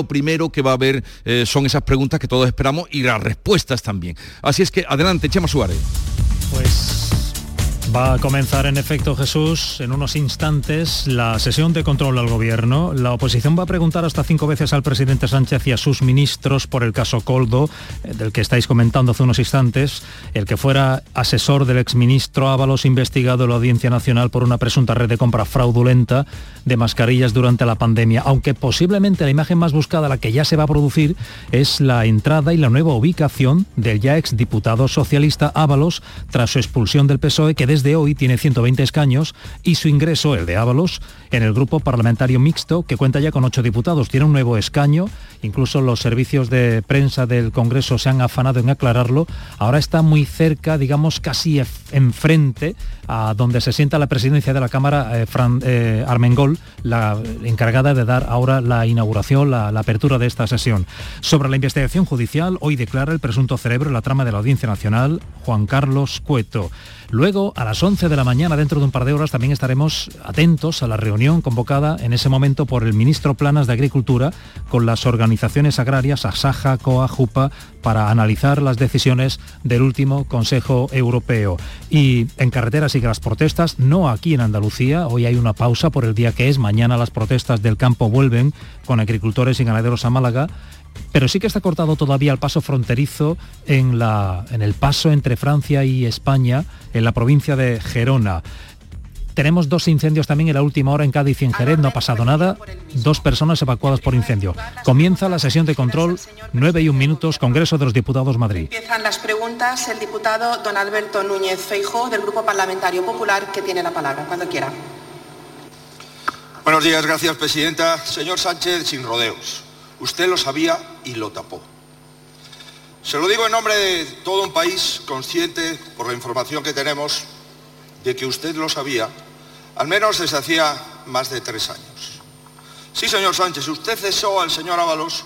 lo primero que va a haber eh, son esas preguntas que todos esperamos y las respuestas también. Así es que adelante, Chema Suárez. Pues Va a comenzar en efecto Jesús en unos instantes la sesión de control al gobierno. La oposición va a preguntar hasta cinco veces al presidente Sánchez y a sus ministros por el caso Coldo, eh, del que estáis comentando hace unos instantes, el que fuera asesor del exministro Ábalos investigado en la Audiencia Nacional por una presunta red de compra fraudulenta de mascarillas durante la pandemia, aunque posiblemente la imagen más buscada, la que ya se va a producir, es la entrada y la nueva ubicación del ya exdiputado socialista Ábalos tras su expulsión del PSOE, que desde de hoy tiene 120 escaños y su ingreso, el de Ábalos, en el grupo parlamentario mixto, que cuenta ya con ocho diputados. Tiene un nuevo escaño, incluso los servicios de prensa del Congreso se han afanado en aclararlo. Ahora está muy cerca, digamos, casi enfrente a donde se sienta la presidencia de la Cámara, eh, eh, Armengol, la encargada de dar ahora la inauguración, la, la apertura de esta sesión. Sobre la investigación judicial, hoy declara el presunto cerebro la trama de la Audiencia Nacional, Juan Carlos Cueto. Luego, a las 11 de la mañana, dentro de un par de horas, también estaremos atentos a la reunión convocada en ese momento por el ministro Planas de Agricultura con las organizaciones agrarias, Asaja, COA, JUPA, para analizar las decisiones del último Consejo Europeo. Y en carreteras sigue las protestas, no aquí en Andalucía, hoy hay una pausa por el día que es, mañana las protestas del campo vuelven con agricultores y ganaderos a Málaga pero sí que está cortado todavía el paso fronterizo en, la, en el paso entre Francia y España, en la provincia de Gerona. Tenemos dos incendios también en la última hora en Cádiz y en Jerez, no ha pasado nada, dos personas evacuadas por incendio. Comienza la sesión de control, 9 y un minutos, Congreso de los Diputados Madrid. Empiezan las preguntas el diputado don Alberto Núñez Feijóo del Grupo Parlamentario Popular, que tiene la palabra, cuando quiera. Buenos días, gracias Presidenta. Señor Sánchez, sin rodeos. Usted lo sabía y lo tapó. Se lo digo en nombre de todo un país consciente, por la información que tenemos, de que usted lo sabía, al menos desde hacía más de tres años. Sí, señor Sánchez, usted cesó al señor Ábalos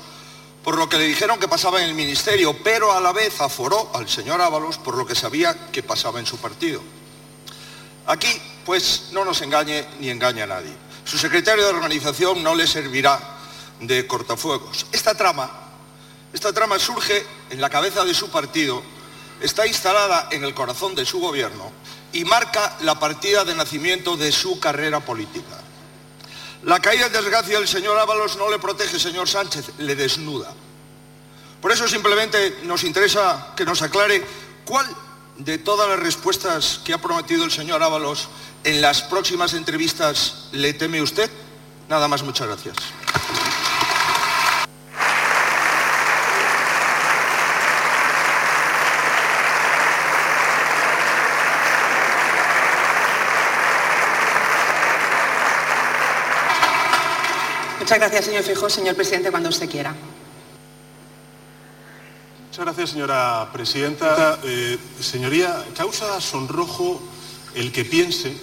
por lo que le dijeron que pasaba en el ministerio, pero a la vez aforó al señor Ábalos por lo que sabía que pasaba en su partido. Aquí, pues, no nos engañe ni engañe a nadie. Su secretario de organización no le servirá de cortafuegos. Esta trama, esta trama surge en la cabeza de su partido, está instalada en el corazón de su gobierno y marca la partida de nacimiento de su carrera política. La caída en desgracia del señor Ábalos no le protege, señor Sánchez, le desnuda. Por eso simplemente nos interesa que nos aclare cuál de todas las respuestas que ha prometido el señor Ábalos en las próximas entrevistas le teme usted. Nada más, muchas gracias. Muchas gracias, señor Fijo. Señor presidente, cuando usted quiera. Muchas gracias, señora presidenta. Eh, señoría, causa sonrojo el que piense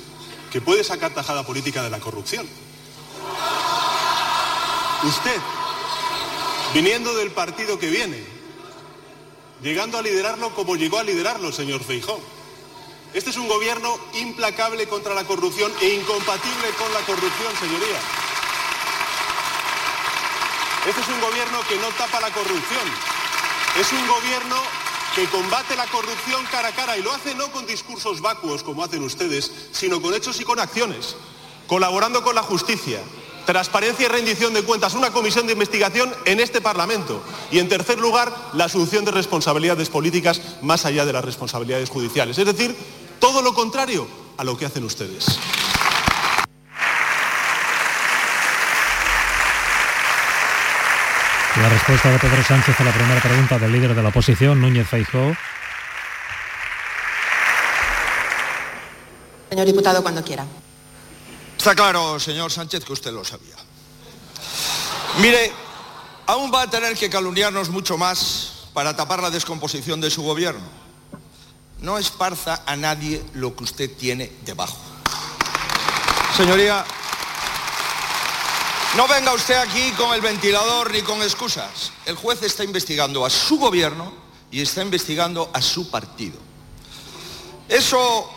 que puede sacar tajada política de la corrupción. Usted, viniendo del partido que viene, llegando a liderarlo como llegó a liderarlo, señor Feijó. Este es un gobierno implacable contra la corrupción e incompatible con la corrupción, señoría. Este es un gobierno que no tapa la corrupción. Es un gobierno que combate la corrupción cara a cara y lo hace no con discursos vacuos como hacen ustedes, sino con hechos y con acciones, colaborando con la justicia, transparencia y rendición de cuentas, una comisión de investigación en este Parlamento y, en tercer lugar, la asunción de responsabilidades políticas más allá de las responsabilidades judiciales. Es decir, todo lo contrario a lo que hacen ustedes. La respuesta de Pedro Sánchez a la primera pregunta del líder de la oposición, Núñez Feijóo. Señor diputado, cuando quiera. Está claro, señor Sánchez, que usted lo sabía. Mire, aún va a tener que calumniarnos mucho más para tapar la descomposición de su gobierno. No esparza a nadie lo que usted tiene debajo. Señoría, no venga usted aquí con el ventilador ni con excusas. El juez está investigando a su gobierno y está investigando a su partido. Eso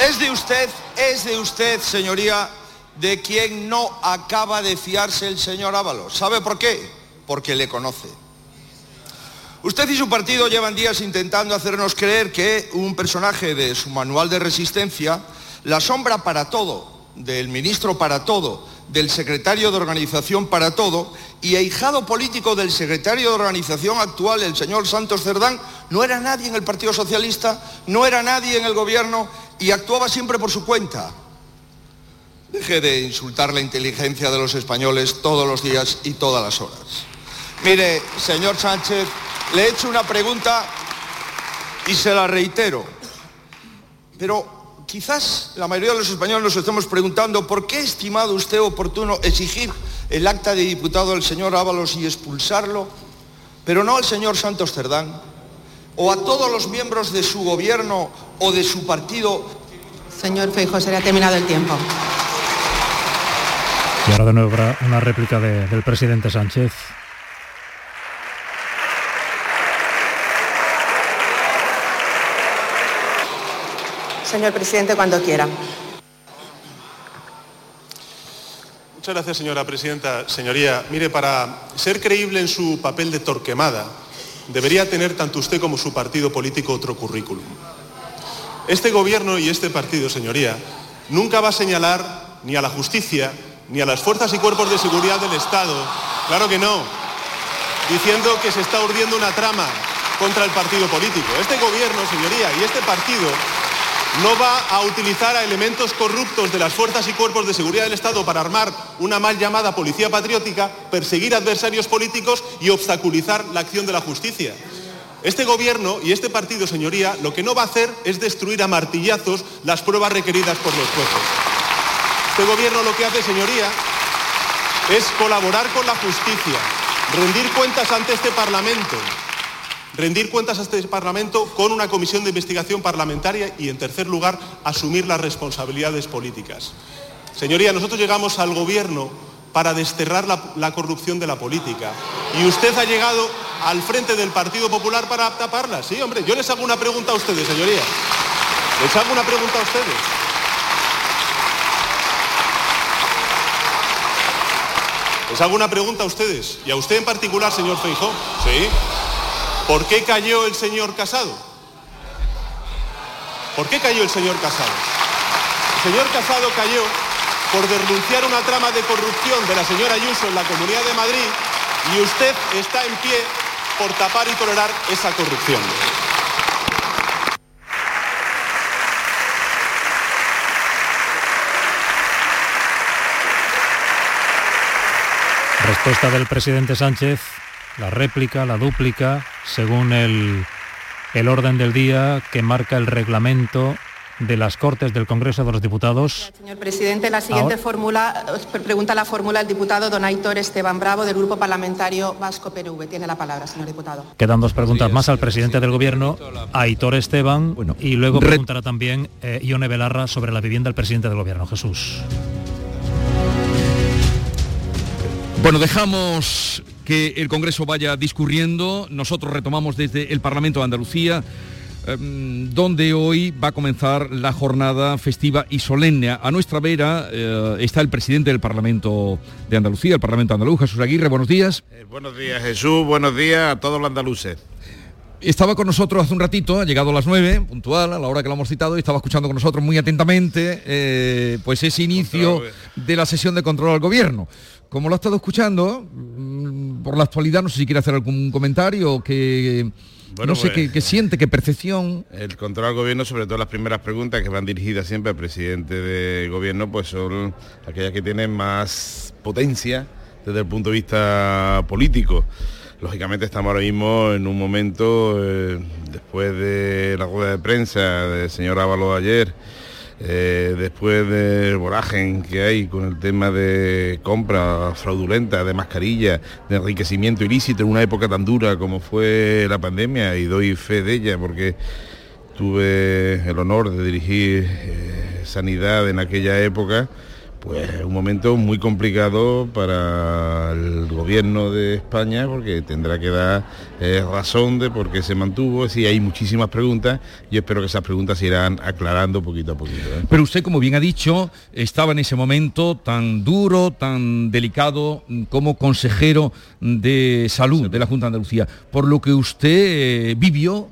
eh, es de usted, es de usted, señoría, de quien no acaba de fiarse el señor Ábalos. ¿Sabe por qué? Porque le conoce. Usted y su partido llevan días intentando hacernos creer que un personaje de su manual de resistencia, la sombra para todo, del ministro para todo, del secretario de organización para todo y ahijado político del secretario de organización actual, el señor Santos Cerdán, no era nadie en el Partido Socialista, no era nadie en el gobierno y actuaba siempre por su cuenta. Deje de insultar la inteligencia de los españoles todos los días y todas las horas. Mire, señor Sánchez, le he hecho una pregunta y se la reitero. Pero quizás la mayoría de los españoles nos estemos preguntando por qué ha estimado usted oportuno exigir el acta de diputado al señor Ábalos y expulsarlo, pero no al señor Santos Cerdán, o a todos los miembros de su gobierno o de su partido. Señor Feijóo, se le ha terminado el tiempo. Y ahora de nuevo una réplica de- del presidente Sánchez. Señor presidente, cuando quiera. Muchas gracias, señora presidenta. Señoría, mire, para ser creíble en su papel de torquemada, debería tener tanto usted como su partido político otro currículum. Este gobierno y este partido, señoría, nunca va a señalar ni a la justicia ni a las fuerzas y cuerpos de seguridad del Estado, claro que no, diciendo que se está urdiendo una trama contra el partido político. Este gobierno, señoría, y este partido no va a utilizar a elementos corruptos de las fuerzas y cuerpos de seguridad del Estado para armar una mal llamada policía patriótica, perseguir adversarios políticos y obstaculizar la acción de la justicia. Este gobierno y este partido, señoría, lo que no va a hacer es destruir a martillazos las pruebas requeridas por los jueces. Este gobierno lo que hace, señoría, es colaborar con la justicia, rendir cuentas ante este Parlamento, rendir cuentas a este Parlamento con una comisión de investigación parlamentaria y, en tercer lugar, asumir las responsabilidades políticas. Señoría, nosotros llegamos al Gobierno para desterrar la, corrupción de la política y usted ha llegado al frente del Partido Popular para taparla. Sí, hombre, yo les hago una pregunta a ustedes, señoría. Les hago una pregunta a ustedes. Les hago una pregunta a ustedes y a usted en particular, señor Feijó. Sí. ¿Por qué cayó el señor Casado? ¿Por qué cayó el señor Casado? El señor Casado cayó por denunciar una trama de corrupción de la señora Ayuso en la Comunidad de Madrid y usted está en pie por tapar y tolerar esa corrupción. Respuesta del presidente Sánchez, la réplica, la dúplica, según el, el orden del día que marca el reglamento de las Cortes del Congreso de los Diputados. Señor presidente, la siguiente Ahora- fórmula, pregunta la fórmula el diputado don Aitor Esteban Bravo del Grupo Parlamentario Vasco PNV. Tiene la palabra, señor diputado. Quedan dos preguntas más al presidente del Gobierno, Aitor Esteban, Bueno, y luego re- preguntará también eh, Ione Belarra sobre la vivienda del presidente del Gobierno. Jesús. Bueno, dejamos que el Congreso vaya discurriendo. Nosotros retomamos desde el Parlamento de Andalucía, em, donde hoy va a comenzar la jornada festiva y solemne. A nuestra vera eh, está el presidente del Parlamento de Andalucía, el Parlamento andaluz, Jesús Aguirre. Buenos días. Eh, buenos días Jesús, buenos días a todos los andaluces. Estaba con nosotros hace un ratito, ha llegado a las 9, puntual, a la hora que lo hemos citado, y estaba escuchando con nosotros muy atentamente eh, pues ese inicio de la sesión de control al gobierno. Como lo ha estado escuchando, mm, por la actualidad, no sé si quiere hacer algún comentario que... Bueno, no sé pues- qué, siente, qué percepción. El control al gobierno, sobre todo las primeras preguntas que van dirigidas siempre al presidente de gobierno, pues son aquellas que tienen más potencia desde el punto de vista político. Lógicamente estamos ahora mismo en un momento, eh, después de la rueda de prensa del señor Ábalo ayer, eh, después del voragen que hay con el tema de compra fraudulenta de mascarillas, de enriquecimiento ilícito en una época tan dura como fue la pandemia, y doy fe de ella porque tuve el honor de dirigir eh, sanidad en aquella época, pues un momento muy complicado para el gobierno de España porque tendrá que dar eh, razón de por qué se mantuvo. Si hay muchísimas preguntas, yo espero que esas preguntas se irán aclarando poquito a poquito. ¿eh? Pero usted, como bien ha dicho, estaba en ese momento tan duro, tan delicado como consejero de salud de la Junta de Andalucía, por lo que usted eh, vivió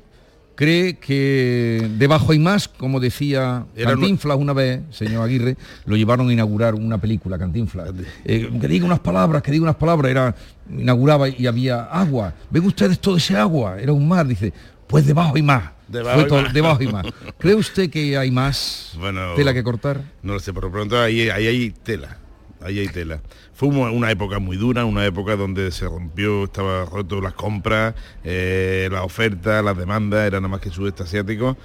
cree que debajo hay más, como decía Cantinflas una vez, señor Aguirre, lo llevaron a inaugurar una película, Cantinflas. Eh, que diga unas palabras, que diga unas palabras, era, inauguraba y había agua. ¿Ven ustedes todo ese agua? Era un mar, dice, pues debajo hay más. Debajo, y más. ¿Cree usted que hay más tela que cortar? No lo sé, por lo pronto ahí, ahí hay tela ahí hay tela. Fue una época muy dura, una época donde se rompió, estaba roto las compras, eh, la oferta, las demandas, era nada más que sudeste asiático.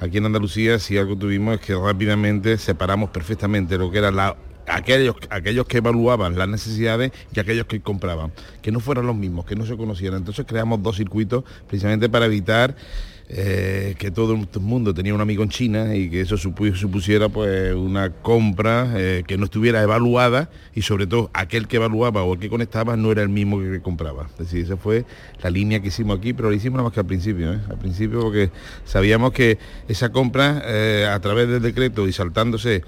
Aquí en Andalucía si algo tuvimos es que rápidamente separamos perfectamente lo que era aquellos, aquellos que evaluaban las necesidades y aquellos que compraban, que no fueran los mismos, que no se conocieran. Entonces creamos dos circuitos precisamente para evitar eh, que todo el mundo tenía un amigo en China y que eso supusiera pues una compra eh, que no estuviera evaluada y sobre todo aquel que evaluaba o el que conectaba no era el mismo que compraba. Es decir, esa fue la línea que hicimos aquí, pero lo hicimos nada más que al principio, ¿eh? al principio porque sabíamos que esa compra a través del decreto y saltándose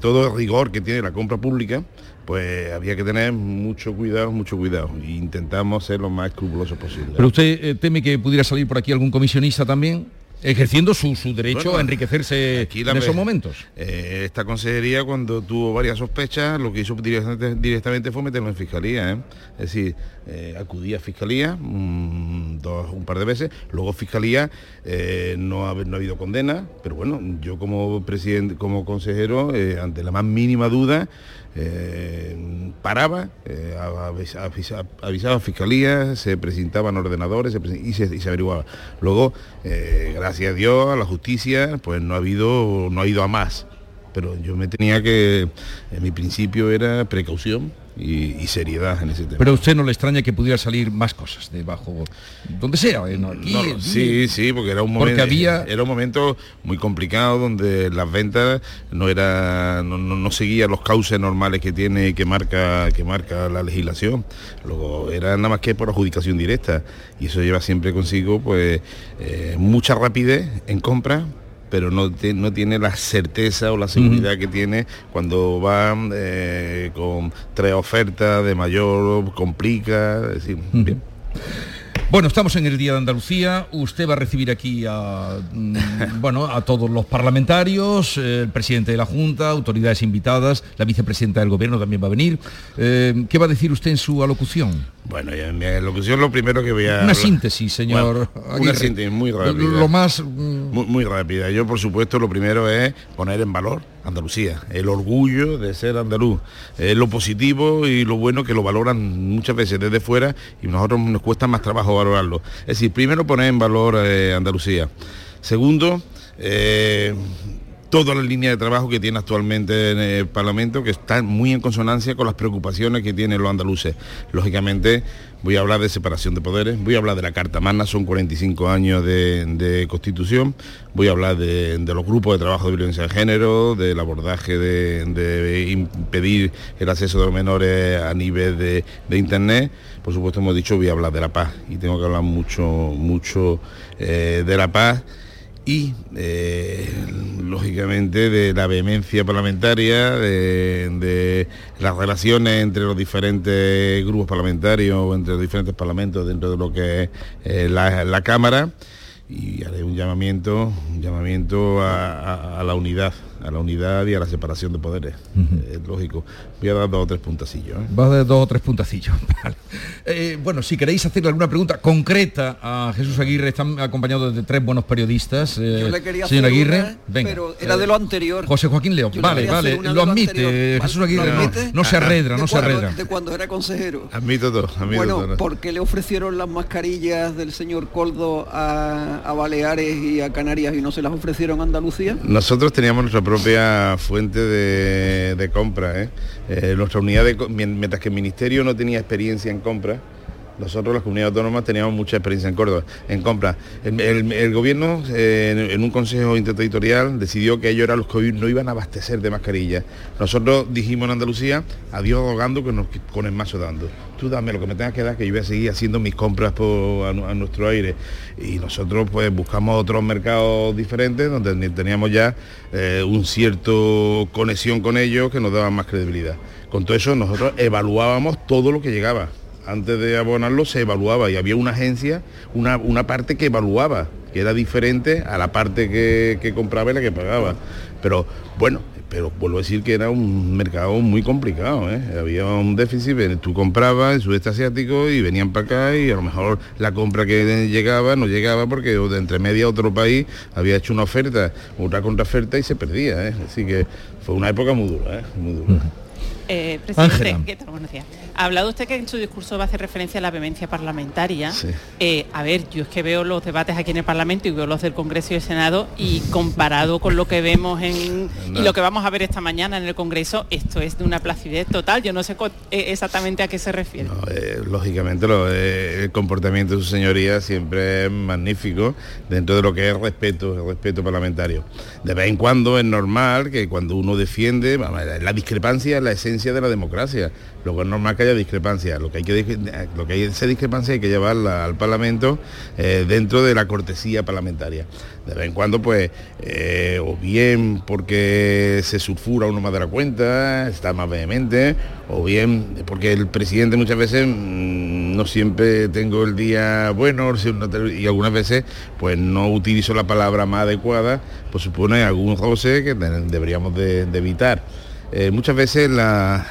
todo el rigor que tiene la compra pública, pues había que tener mucho cuidado, mucho cuidado. E intentamos ser lo más escrupuloso posible. ¿Pero usted eh, teme que pudiera salir por aquí algún comisionista también? ejerciendo su, derecho a enriquecerse en esos momentos. Eh, esta consejería cuando tuvo varias sospechas, lo que hizo directamente, fue meterlo en fiscalía. ¿eh? Es decir, eh, acudí a fiscalía un, un par de veces, luego fiscalía no, ha, no ha habido condena, pero bueno, yo como presidente, como consejero, ante la más mínima duda, paraba, avisaba, a fiscalía, se presentaban ordenadores y, se, y, se, averiguaba. Luego, gracias a Dios, a la justicia, pues no ha habido, no ha ido a más. Pero yo me tenía que, en mi principio era precaución y, seriedad en ese tema. Pero a usted no le extraña que pudiera salir más cosas debajo, donde sea, sí, sí, porque era un momento, había... era un momento muy complicado donde las ventas no era, no, no, seguían los cauces normales que tiene que marca, que marca la legislación. Luego era nada más que por adjudicación directa y eso lleva siempre consigo pues eh, mucha rapidez en compra pero no, no tiene la certeza o la seguridad que tiene cuando va eh, con tres ofertas de mayor, complica, decir, bien. Bueno, estamos en el Día de Andalucía. Usted va a recibir aquí a, mm, bueno, a todos los parlamentarios, el presidente de la Junta, autoridades invitadas, la vicepresidenta del Gobierno también va a venir. Eh, ¿Qué va a decir usted en su alocución? Bueno, en mi alocución lo primero que voy a... Una síntesis, señor. una síntesis muy rápida. Lo más... Mm, muy, muy rápida. Yo, por supuesto, lo primero es poner en valor Andalucía, el orgullo de ser andaluz, lo positivo y lo bueno que lo valoran muchas veces desde fuera y nosotros nos cuesta más trabajo valorarlo. Es decir, primero poner en valor eh, Andalucía. Segundo, eh, toda la línea de trabajo que tiene actualmente en el Parlamento, que está muy en consonancia con las preocupaciones que tienen los andaluces. Lógicamente, voy a hablar de separación de poderes, voy a hablar de la Carta Magna, son 45 años de, Constitución, voy a hablar de, los grupos de trabajo de violencia de género, del abordaje de, impedir el acceso de los menores a nivel de, Internet. Por supuesto, hemos dicho, voy a hablar de la paz y tengo que hablar mucho, mucho eh, de la paz y eh, lógicamente de la vehemencia parlamentaria, de, las relaciones entre los diferentes grupos parlamentarios o entre los diferentes parlamentos dentro de lo que es eh, la Cámara y haré un llamamiento, un llamamiento a, la unidad, a la unidad y a la separación de poderes. Es lógico. Voy a dar dos o tres puntacillos. ¿eh? Va a dar dos o tres puntacillos. Eh, bueno, si queréis hacerle alguna pregunta concreta a Jesús Aguirre, están acompañados de tres buenos periodistas. Eh, Yo le quería señor Aguirre, venga. pero era de lo anterior. José Joaquín León, vale, vale, lo admite. Jesús Aguirre no, se arredra, no se arredra. De cuando era consejero. Admito todo, admito bueno, ¿por qué le ofrecieron las mascarillas del señor Coldo a a Baleares y a Canarias y no se las ofrecieron a Andalucía? Nosotros teníamos nuestra propia fuente de, compra. ¿eh? Eh, nuestra unidad de, mientras que el Ministerio no tenía experiencia en compra, nosotros las comunidades autónomas teníamos mucha experiencia en Córdoba, en compra. El, gobierno eh, en, un consejo interterritorial decidió que ellos eran los que no iban a abastecer de mascarillas. Nosotros dijimos en Andalucía, adiós rogando que nos, con el mazo dando. Tú dame lo que me tengas que dar, que yo voy a seguir haciendo mis compras a, nuestro aire. Y nosotros pues buscamos otros mercados diferentes donde teníamos ya eh, un cierto conexión con ellos que nos daban más credibilidad. Con todo eso nosotros evaluábamos todo lo que llegaba antes de abonarlo se evaluaba y había una agencia, una, una parte que evaluaba, que era diferente a la parte que, compraba y la que pagaba. Pero bueno, pero vuelvo a decir que era un mercado muy complicado, ¿eh? había un déficit, tú comprabas en sudeste asiático y venían para acá y a lo mejor la compra que llegaba no llegaba porque de entre media otro país había hecho una oferta, otra contraoferta y se perdía, ¿eh? así que fue una época muy dura, ¿eh? muy dura. Eh, presidente, ¿qué tal? Buenos días. Ha hablado usted que en su discurso va a hacer referencia a la vehemencia parlamentaria. Eh, a ver, yo es que veo los debates aquí en el Parlamento y veo los del Congreso y el Senado y comparado con lo que vemos en y lo que vamos a ver esta mañana en el Congreso, esto es de una placidez total. Yo no sé eh, exactamente a qué se refiere. lógicamente el comportamiento de su señoría siempre es magnífico dentro de lo que es respeto, el respeto parlamentario. De vez en cuando es normal que cuando uno defiende, la discrepancia es la esencia de la democracia. Luego es normal que haya discrepancia. Lo que hay que lo que hay esa discrepancia hay que llevarla al Parlamento eh, dentro de la cortesía parlamentaria. De vez en cuando, pues, eh, o bien porque se sulfura uno más de la cuenta, está más vehemente, o bien porque el presidente muchas veces mm, no siempre tengo el día bueno y algunas veces pues no utilizo la palabra más adecuada, pues supone algún roce que deberíamos de evitar. Eh, muchas veces la,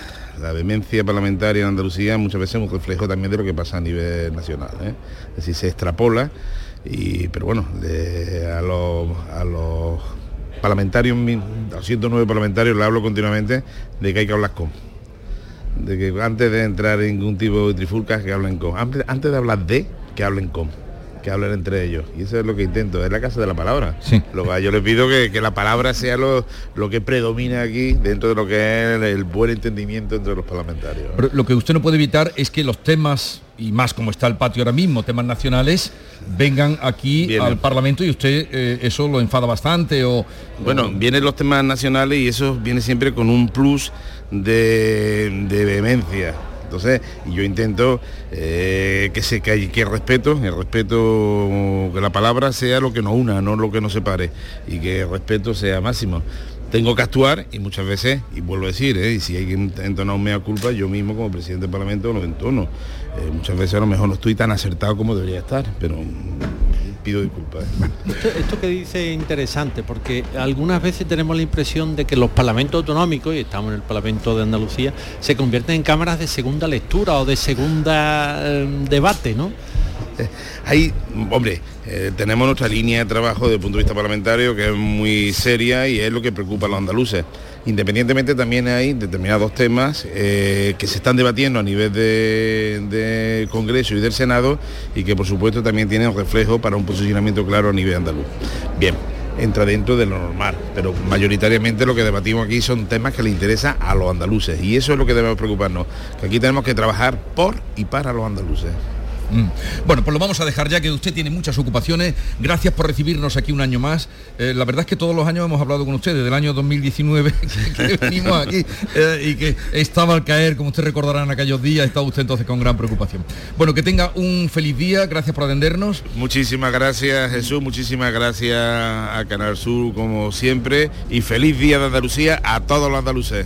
demencia parlamentaria en Andalucía muchas veces es un reflejo también de lo que pasa a nivel nacional. ¿eh? Es decir, se extrapola, y, pero bueno, a, los, a los parlamentarios, a 109 parlamentarios, le hablo continuamente de que hay que hablar con. De que antes de entrar en ningún tipo de trifulcas, que hablen con. antes de hablar de, que hablen con que hablen entre ellos. Y eso es lo que intento, es la casa de la palabra. Sí. Lo yo les pido que, la palabra sea lo, lo, que predomina aquí dentro de lo que es el, buen entendimiento entre los parlamentarios. lo que usted no puede evitar es que los temas, y más como está el patio ahora mismo, temas nacionales, vengan aquí al Parlamento y usted eh, eso lo enfada bastante o... Bueno, vienen los temas nacionales y eso viene siempre con un plus de, de vehemencia entonces, yo intento eh, que, se, que, que el respeto, el respeto, que la palabra sea lo que nos una, no lo que nos separe, y que el respeto sea máximo tengo que actuar y muchas veces, y vuelvo a decir, ¿eh? y si hay que entonar un mea culpa, yo mismo como presidente del Parlamento lo entono. Eh, muchas veces a lo mejor no estoy tan acertado como debería estar, pero pido disculpas. Esto, que dice es interesante, porque algunas veces tenemos la impresión de que los parlamentos autonómicos, y estamos en el Parlamento de Andalucía, se convierten en cámaras de segunda lectura o de segunda em, debate, ¿no? Eh, hay, hombre, eh, tenemos nuestra línea de trabajo desde el punto de vista parlamentario que es muy seria y es lo que preocupa a los andaluces. Independientemente también hay determinados temas eh, que se están debatiendo a nivel de, Congreso y del Senado y que por supuesto también tienen reflejo para un posicionamiento claro a nivel andaluz. Bien, entra dentro de lo normal, pero mayoritariamente lo que debatimos aquí son temas que le interesan a los andaluces y eso es lo que debemos preocuparnos, que aquí tenemos que trabajar por y para los andaluces. Mm. Bueno, pues lo vamos a dejar ya que usted tiene muchas ocupaciones. Gracias por recibirnos aquí un año más. Eh, la verdad es que todos los años hemos hablado con usted, desde el año 2019 que, venimos aquí eh, y que estaba al caer, como usted recordará en aquellos días, estaba usted entonces con gran preocupación. Bueno, que tenga un feliz día, gracias por atendernos. Muchísimas gracias Jesús, muchísimas gracias a Canal Sur como siempre y feliz día de Andalucía a todos los andaluces.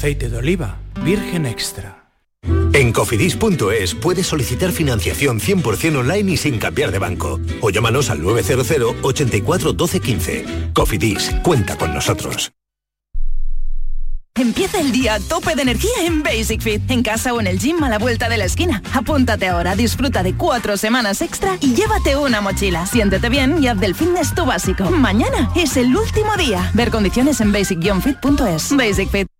aceite de oliva, virgen extra. En cofidis.es puedes solicitar financiación 100% online y sin cambiar de banco. O llámanos al 900 84 12 15. Cofidis, cuenta con nosotros. Empieza el día a tope de energía en Basic Fit, en casa o en el gym a la vuelta de la esquina. Apúntate ahora, disfruta de cuatro semanas extra y llévate una mochila. Siéntete bien y haz del fitness tu básico. Mañana es el último día. Ver condiciones en basic-fit.es. Basic Fit.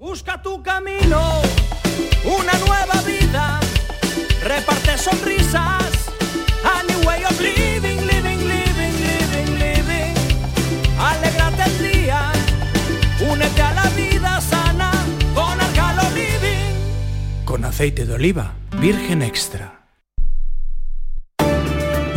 Busca tu camino, una nueva vida, reparte sonrisas, a new way of living, living, living, living, living. Alégrate el día, únete a la vida sana con Arcalo Living. Con aceite de oliva, virgen extra.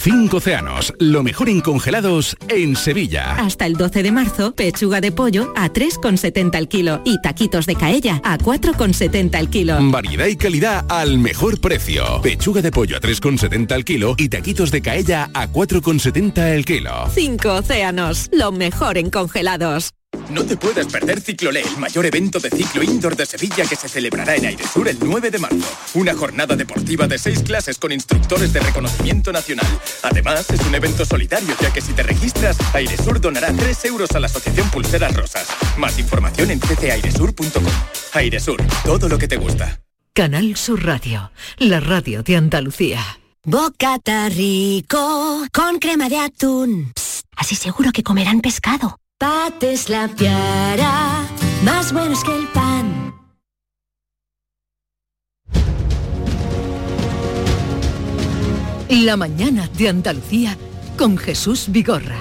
Cinco océanos, lo mejor en congelados en Sevilla. Hasta el 12 de marzo, pechuga de pollo a 3,70 el kilo y taquitos de caella a 4,70 el kilo. Variedad y calidad al mejor precio. Pechuga de pollo a 3,70 el kilo y taquitos de caella a 4,70 el kilo. Cinco océanos, lo mejor en congelados. No te puedes perder Ciclolé, el mayor evento de ciclo indoor de Sevilla que se celebrará en Airesur el 9 de marzo. Una jornada deportiva de seis clases con instructores de reconocimiento nacional. Además, es un evento solidario, ya que si te registras, Airesur donará 3 euros a la Asociación Pulseras Rosas. Más información en ccairesur.com. Airesur, todo lo que te gusta. Canal Sur Radio, la radio de Andalucía. Bocata rico con crema de atún. Psst, así seguro que comerán pescado. Pates la piara, más buenos que el pan. La mañana de Andalucía con Jesús Vigorra.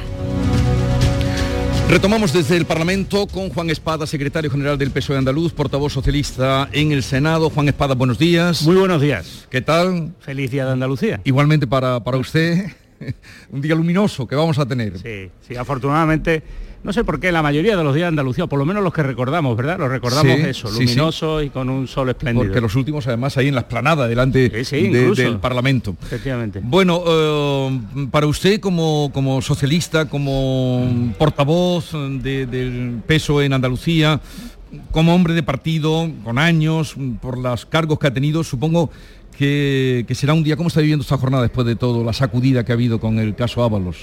Retomamos desde el Parlamento con Juan Espada, secretario general del PSOE Andaluz, portavoz socialista en el Senado. Juan Espada, buenos días. Muy buenos días. ¿Qué tal? Feliz día de Andalucía. Igualmente para, para usted, un día luminoso que vamos a tener. Sí, sí, afortunadamente no sé por qué la mayoría de los días de Andalucía, por lo menos los que recordamos, ¿verdad? Los recordamos Sí, eso, sí, luminosos y con un sol espléndido. Porque los últimos además ahí en la esplanada delante de- del Parlamento. Efectivamente. Bueno, eh, para usted como, como socialista, como portavoz de- del peso en Andalucía, como hombre de partido, con años, por los cargos que ha tenido, supongo que, que será un día, ¿cómo está viviendo esta jornada después de todo, la sacudida que ha habido con el caso Ábalos?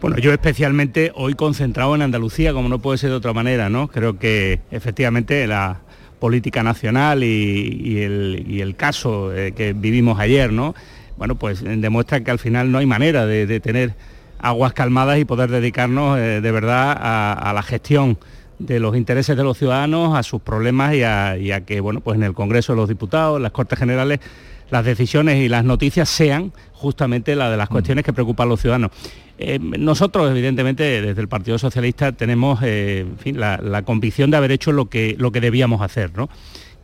Bueno, yo especialmente hoy concentrado en Andalucía, como no puede ser de otra manera, ¿no? Creo que efectivamente la política nacional y, el, y el caso eh, que vivimos ayer, ¿no? Bueno, pues eh, demuestra que al final no hay manera de, de tener aguas calmadas y poder dedicarnos eh, de verdad a, a la gestión de los intereses de los ciudadanos, a sus problemas y a, y a que, bueno, pues en el Congreso de los Diputados, en las Cortes Generales, las decisiones y las noticias sean justamente la de las cuestiones que preocupan a los ciudadanos. Eh, nosotros, evidentemente, desde el Partido Socialista tenemos la, convicción de haber hecho lo que, lo que debíamos hacer, ¿no?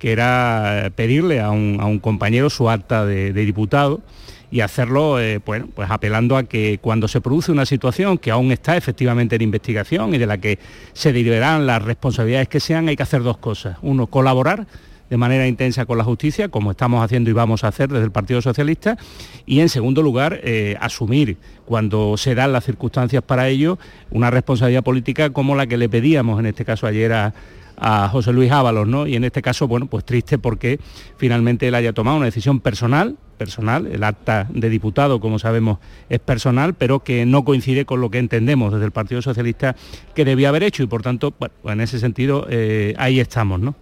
que era pedirle a un, compañero su acta de, diputado y hacerlo eh, pues, pues apelando a que cuando se produce una situación que aún está efectivamente en investigación y de la que se derivarán las responsabilidades que sean, hay que hacer dos cosas. Uno, colaborar de manera intensa con la justicia, como estamos haciendo y vamos a hacer desde el Partido Socialista, y en segundo lugar, eh, asumir cuando se dan las circunstancias para ello una responsabilidad política como la que le pedíamos en este caso ayer a, José Luis Ábalos, ¿no? Y en este caso, bueno, pues triste porque finalmente él haya tomado una decisión personal, personal, el acta de diputado, como sabemos, es personal, pero que no coincide con lo que entendemos desde el Partido Socialista que debía haber hecho y por tanto, en ese sentido, eh, ahí estamos, ¿no?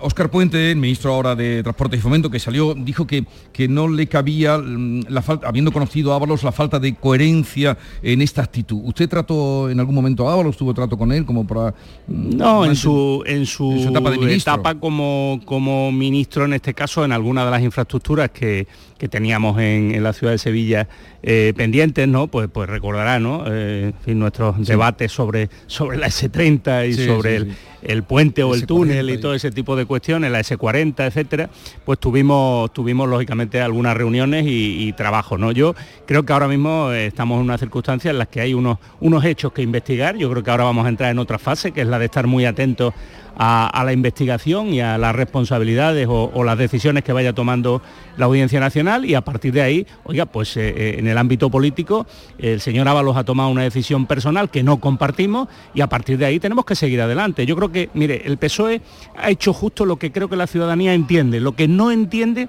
Oscar eh, Puente, el ministro ahora de Transporte y Fomento, que salió, dijo que, que no le cabía, mm, la falta, habiendo conocido a Ábalos, la falta de coherencia en esta actitud. ¿Usted trató en algún momento a Ábalos? ¿Tuvo trato con él como para...? Mm, no, en su, en su, etapa, de etapa como, como ministro, en este caso, en alguna de las infraestructuras que, que teníamos en, la ciudad de Sevilla eh, pendientes, ¿no? Pues, pues recordará, ¿no? Eh, nuestros debates sobre, sobre la S30 y sobre el el puente o el túnel y todo ese tipo de cuestiones, la S40, etcétera, pues tuvimos, tuvimos lógicamente algunas reuniones y, trabajo. ¿no? Yo creo que ahora mismo eh, estamos en una circunstancia en las que hay unos, unos hechos que investigar. Yo creo que ahora vamos a entrar en otra fase, que es la de estar muy atentos a, la investigación y a las responsabilidades o, las decisiones que vaya tomando la Audiencia Nacional y a partir de ahí, oiga, pues eh, eh, en el ámbito político el señor Ábalos ha tomado una decisión personal que no compartimos y a partir de ahí tenemos que seguir adelante. Yo creo que, mire, el PSOE ha hecho justo lo que creo que la ciudadanía entiende. Lo que no entiende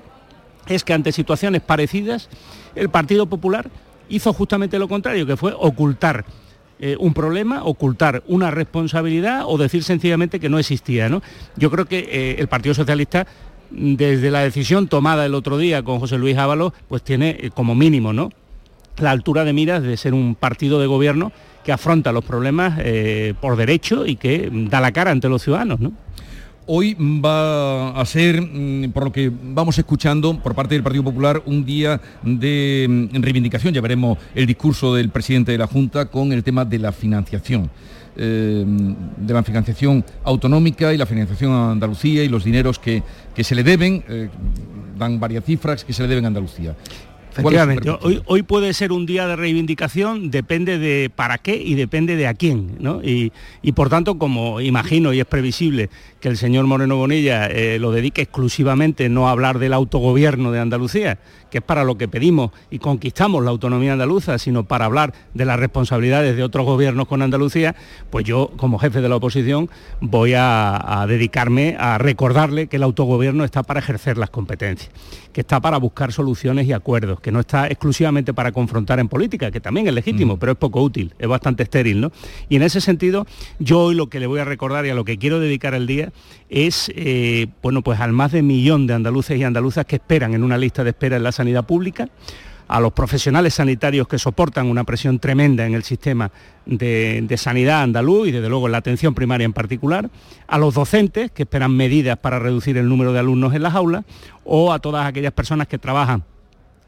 es que ante situaciones parecidas el Partido Popular hizo justamente lo contrario, que fue ocultar eh, un problema, ocultar una responsabilidad o decir sencillamente que no existía. ¿no? Yo creo que eh, el Partido Socialista desde la decisión tomada el otro día con José Luis Ábalos, pues tiene eh, como mínimo ¿no? la altura de miras de ser un partido de gobierno que afronta los problemas por derecho y que da la cara ante los ciudadanos. ¿no? Hoy va a ser, mm, por lo que vamos escuchando por parte del Partido Popular, un día de mm, reivindicación. Ya veremos el discurso del presidente de la Junta con el tema de la financiación. Eh, de la financiación autonómica y la financiación a Andalucía y los dineros que, se le deben, eh, dan varias cifras que se le deben a Andalucía. Efectivamente, hoy, hoy, puede ser un día de reivindicación, depende de para qué y depende de a quién, ¿no? Y, por tanto, como imagino y es previsible que el señor Moreno Bonilla eh, lo dedique exclusivamente no a hablar del autogobierno de Andalucía, que es para lo que pedimos y conquistamos la autonomía andaluza, sino para hablar de las responsabilidades de otros gobiernos con Andalucía, pues yo, como jefe de la oposición, voy a, dedicarme a recordarle que el autogobierno está para ejercer las competencias, que está para buscar soluciones y acuerdos, que no está exclusivamente para confrontar en política, que también es legítimo, mm. pero es poco útil, es bastante estéril, ¿no? Y en ese sentido, yo hoy lo que le voy a recordar y a lo que quiero dedicar el día es, eh, bueno, pues al más de millón de andaluces y andaluzas que esperan en una lista de espera en la sanidad pública, a los profesionales sanitarios que soportan una presión tremenda en el sistema de, de, sanidad andaluz y desde luego en la atención primaria en particular, a los docentes que esperan medidas para reducir el número de alumnos en las aulas o a todas aquellas personas que trabajan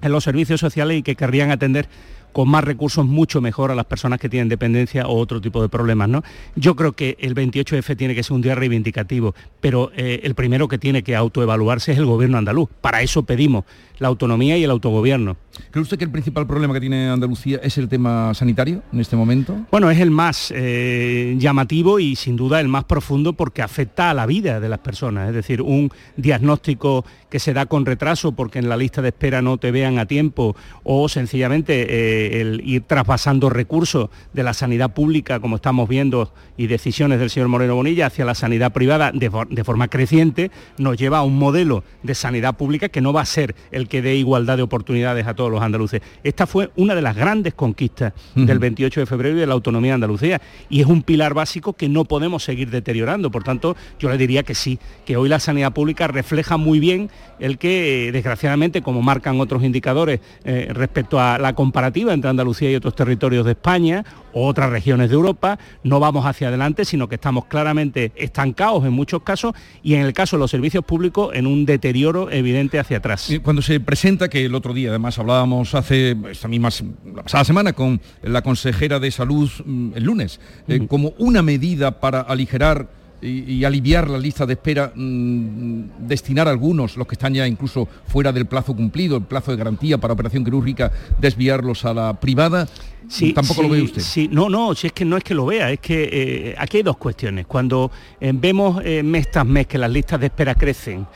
en los servicios sociales y que querrían atender con más recursos mucho mejor a las personas que tienen dependencia o otro tipo de problemas. ¿no? Yo creo que el 28F tiene que ser un día reivindicativo, pero eh, el primero que tiene que autoevaluarse es el gobierno andaluz. Para eso pedimos la autonomía y el autogobierno. ¿Cree usted que el principal problema que tiene Andalucía es el tema sanitario en este momento? Bueno, es el más eh, llamativo y sin duda el más profundo porque afecta a la vida de las personas. Es decir, un diagnóstico que se da con retraso porque en la lista de espera no te vean a tiempo o sencillamente eh, el ir traspasando recursos de la sanidad pública, como estamos viendo, y decisiones del señor Moreno Bonilla hacia la sanidad privada de, de forma creciente, nos lleva a un modelo de sanidad pública que no va a ser el que dé igualdad de oportunidades a todos los andaluces. Esta fue una de las grandes conquistas del 28 de febrero y de la autonomía de Andalucía y es un pilar básico que no podemos seguir deteriorando. Por tanto, yo le diría que sí, que hoy la sanidad pública refleja muy bien el que, eh, desgraciadamente, como marcan otros indicadores eh, respecto a la comparativa entre Andalucía y otros territorios de España, otras regiones de Europa, no vamos hacia adelante, sino que estamos claramente estancados en muchos casos y en el caso de los servicios públicos en un deterioro evidente hacia atrás. Cuando se presenta, que el otro día además hablábamos hace esta misma la pasada semana con la consejera de salud mm, el lunes, eh, como una medida para aligerar y, aliviar la lista de espera, mm, destinar algunos, los que están ya incluso fuera del plazo cumplido, el plazo de garantía para operación quirúrgica, desviarlos a la privada. Sí, Tampoco lo ve usted. Sí, no, no, si es que no es que lo vea, es que eh, aquí hay dos cuestiones. Cuando eh, vemos eh, mes tras mes que las listas de espera crecen,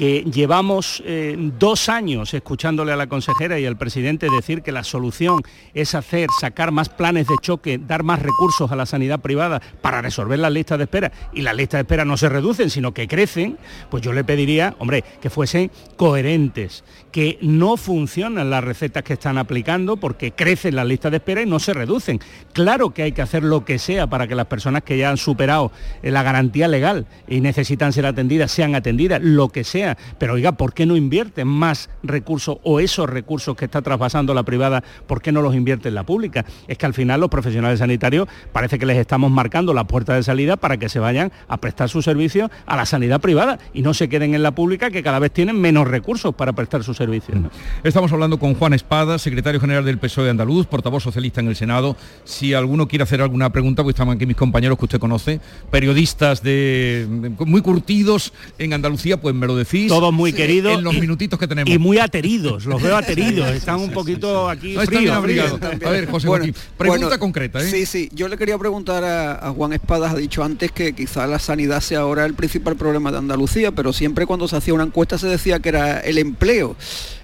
que llevamos eh, dos años escuchándole a la consejera y al presidente decir que la solución es hacer, sacar más planes de choque, dar más recursos a la sanidad privada para resolver las listas de espera y las listas de espera no se reducen, sino que crecen, pues yo le pediría, hombre, que fuesen coherentes, que no funcionan las recetas que están aplicando porque crecen las listas de espera y no se reducen. Claro que hay que hacer lo que sea para que las personas que ya han superado eh, la garantía legal y necesitan ser atendidas sean atendidas, lo que sea pero oiga, ¿por qué no invierten más recursos o esos recursos que está traspasando la privada, por qué no los invierte en la pública? Es que al final los profesionales sanitarios parece que les estamos marcando la puerta de salida para que se vayan a prestar su servicio a la sanidad privada y no se queden en la pública que cada vez tienen menos recursos para prestar sus servicios. Estamos hablando con Juan Espada, secretario general del PSOE de Andaluz, portavoz socialista en el Senado. Si alguno quiere hacer alguna pregunta, pues están aquí mis compañeros que usted conoce, periodistas de, muy curtidos en Andalucía, pues me lo decís todos muy queridos. En los minutitos que tenemos. Y muy ateridos, los veo ateridos, están un poquito aquí fríos. A ver, José Joaquín, pregunta concreta. ¿eh? Sí, sí, yo le quería preguntar a, Juan Espadas, ha dicho antes que quizá la sanidad sea ahora el principal problema de Andalucía, pero siempre cuando se hacía una encuesta se decía que era el empleo.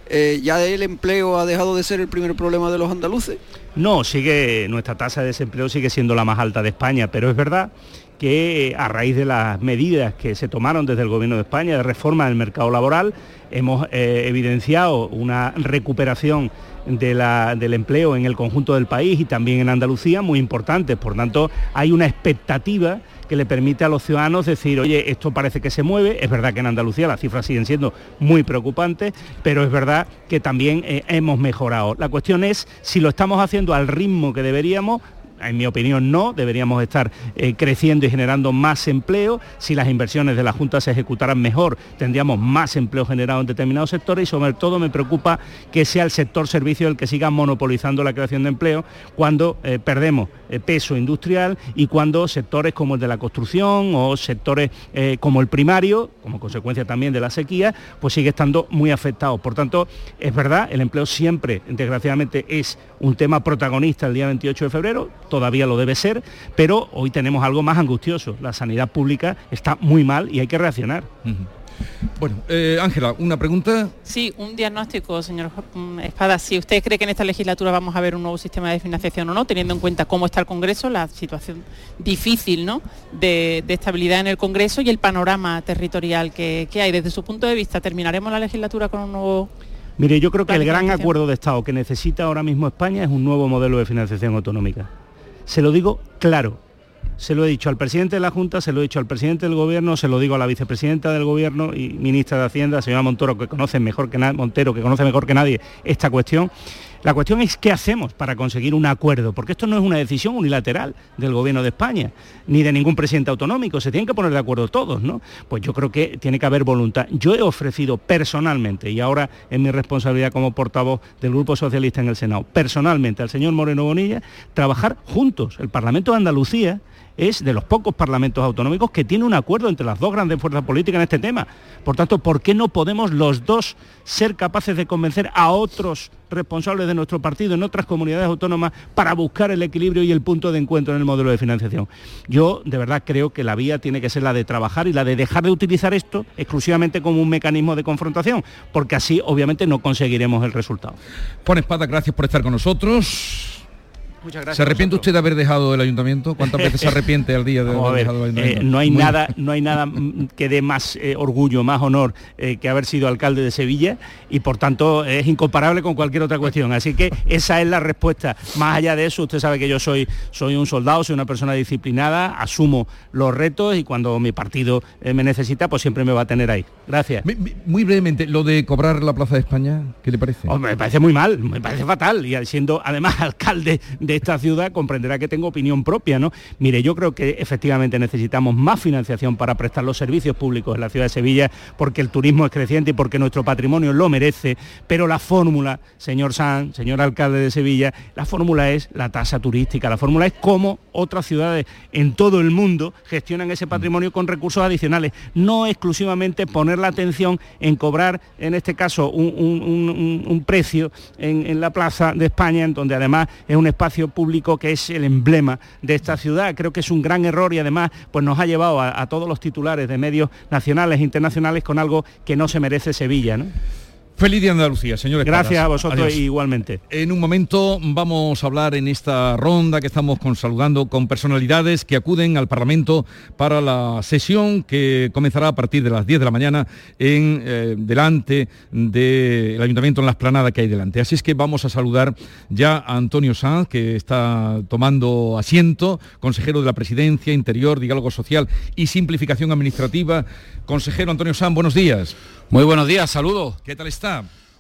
Eh, ¿Ya el empleo ha dejado de ser el primer problema de los andaluces? No, sigue, nuestra tasa de desempleo sigue siendo la más alta de España, pero es verdad que a raíz de las medidas que se tomaron desde el Gobierno de España de reforma del mercado laboral, hemos eh, evidenciado una recuperación del empleo en el conjunto del país y también en Andalucía muy importante. Por tanto, hay una expectativa que le permite a los ciudadanos decir, oye, esto parece que se mueve, es verdad que en Andalucía las cifras siguen siendo muy preocupantes, pero es verdad que también eh, hemos mejorado. La cuestión es si lo estamos haciendo al ritmo que deberíamos, en mi opinión no, deberíamos estar eh, creciendo y generando más empleo. Si las inversiones de la Junta se ejecutaran mejor, tendríamos más empleo generado en determinados sectores y sobre todo me preocupa que sea el sector servicio el que siga monopolizando la creación de empleo cuando eh, perdemos eh, peso industrial y cuando sectores como el de la construcción o sectores como el primario, como consecuencia también de la sequía, pues sigue estando muy afectado. Por tanto, es verdad, el empleo siempre, desgraciadamente, es un tema protagonista el día 28 de febrero todavía lo debe ser, pero hoy tenemos algo más angustioso. La sanidad pública está muy mal y hay que reaccionar. Bueno, eh, Ángela, ¿una pregunta? Sí, un diagnóstico, señor mm, Espada. Si usted cree que en esta legislatura vamos a ver un nuevo sistema de financiación o no, teniendo en cuenta cómo está el Congreso, la situación difícil ¿no? de, estabilidad en el Congreso y el panorama territorial que, que hay. Desde su punto de vista, ¿terminaremos la legislatura con un nuevo Mire, yo creo que el gran acuerdo de Estado que necesita ahora mismo España es un nuevo modelo de financiación autonómica. Se lo digo claro. Se lo he dicho al presidente de la Junta, se lo he dicho al presidente del Gobierno, se lo digo a la vicepresidenta del Gobierno y ministra de Hacienda, señora Montoro, que conoce mejor que Montero, que conoce mejor que nadie esta cuestión. La cuestión es qué hacemos para conseguir un acuerdo, porque esto no es una decisión unilateral del Gobierno de España, ni de ningún presidente autonómico, se tienen que poner de acuerdo todos, ¿no? Pues yo creo que tiene que haber voluntad. Yo he ofrecido personalmente, y ahora es mi responsabilidad como portavoz del Grupo Socialista en el Senado, personalmente al señor Moreno Bonilla, trabajar juntos. El Parlamento de Andalucía es de los pocos parlamentos autonómicos que tiene un acuerdo entre las dos grandes fuerzas políticas en este tema. Por tanto, ¿por qué no podemos los dos ser capaces de convencer a otros responsables de nuestro partido en otras comunidades autónomas para buscar el equilibrio y el punto de encuentro en el modelo de financiación? Yo de verdad creo que la vía tiene que ser la de trabajar y la de dejar de utilizar esto exclusivamente como un mecanismo de confrontación, porque así obviamente no conseguiremos el resultado. Juan Espada, gracias por estar con nosotros. ¿Se arrepiente usted de haber dejado el ayuntamiento? ¿Cuántas veces se arrepiente al día de haber dejado el ayuntamiento? Eh, no hay nada, no hay nada que dé más eh, orgullo, más honor eh, que haber sido alcalde de Sevilla y por tanto es incomparable con cualquier otra cuestión. Así que esa es la respuesta. Más allá de eso, usted sabe que yo soy, soy un soldado, soy una persona disciplinada, asumo los retos y cuando mi partido me necesita, pues siempre me va a tener ahí. Gracias. Muy brevemente, lo de cobrar la Plaza de España, ¿qué le parece? me parece muy mal, me parece fatal y siendo además alcalde de esta ciudad comprenderá que tengo opinión propia, ¿no? Mire, yo creo que efectivamente necesitamos más financiación para prestar los servicios públicos en la ciudad de Sevilla, porque el turismo es creciente y porque nuestro patrimonio lo merece, pero la fórmula, señor San, señor alcalde de Sevilla, la fórmula es la tasa turística, la fórmula es cómo otras ciudades en todo el mundo gestionan ese patrimonio con recursos adicionales, no exclusivamente poner la atención en cobrar, en este caso, un, precio en, la plaza de España, en donde además es un espacio público que es el emblema de esta ciudad. Creo que es un gran error y además pues nos ha llevado a, a todos los titulares de medios nacionales e internacionales con algo que no se merece Sevilla. ¿no? Feliz día Andalucía, señores. Gracias a vosotros igualmente. En un momento vamos a hablar en esta ronda que estamos con, saludando con personalidades que acuden al Parlamento para la sesión que comenzará a partir de las 10 de la mañana en eh, delante del Ayuntamiento en la esplanada que hay delante. Así es que vamos a saludar ya a Antonio Sanz, que está tomando asiento, consejero de la Presidencia, Interior, Diálogo Social y Simplificación Administrativa. Consejero Antonio Sanz, buenos días. Muy buenos días, saludos. ¿Qué tal está?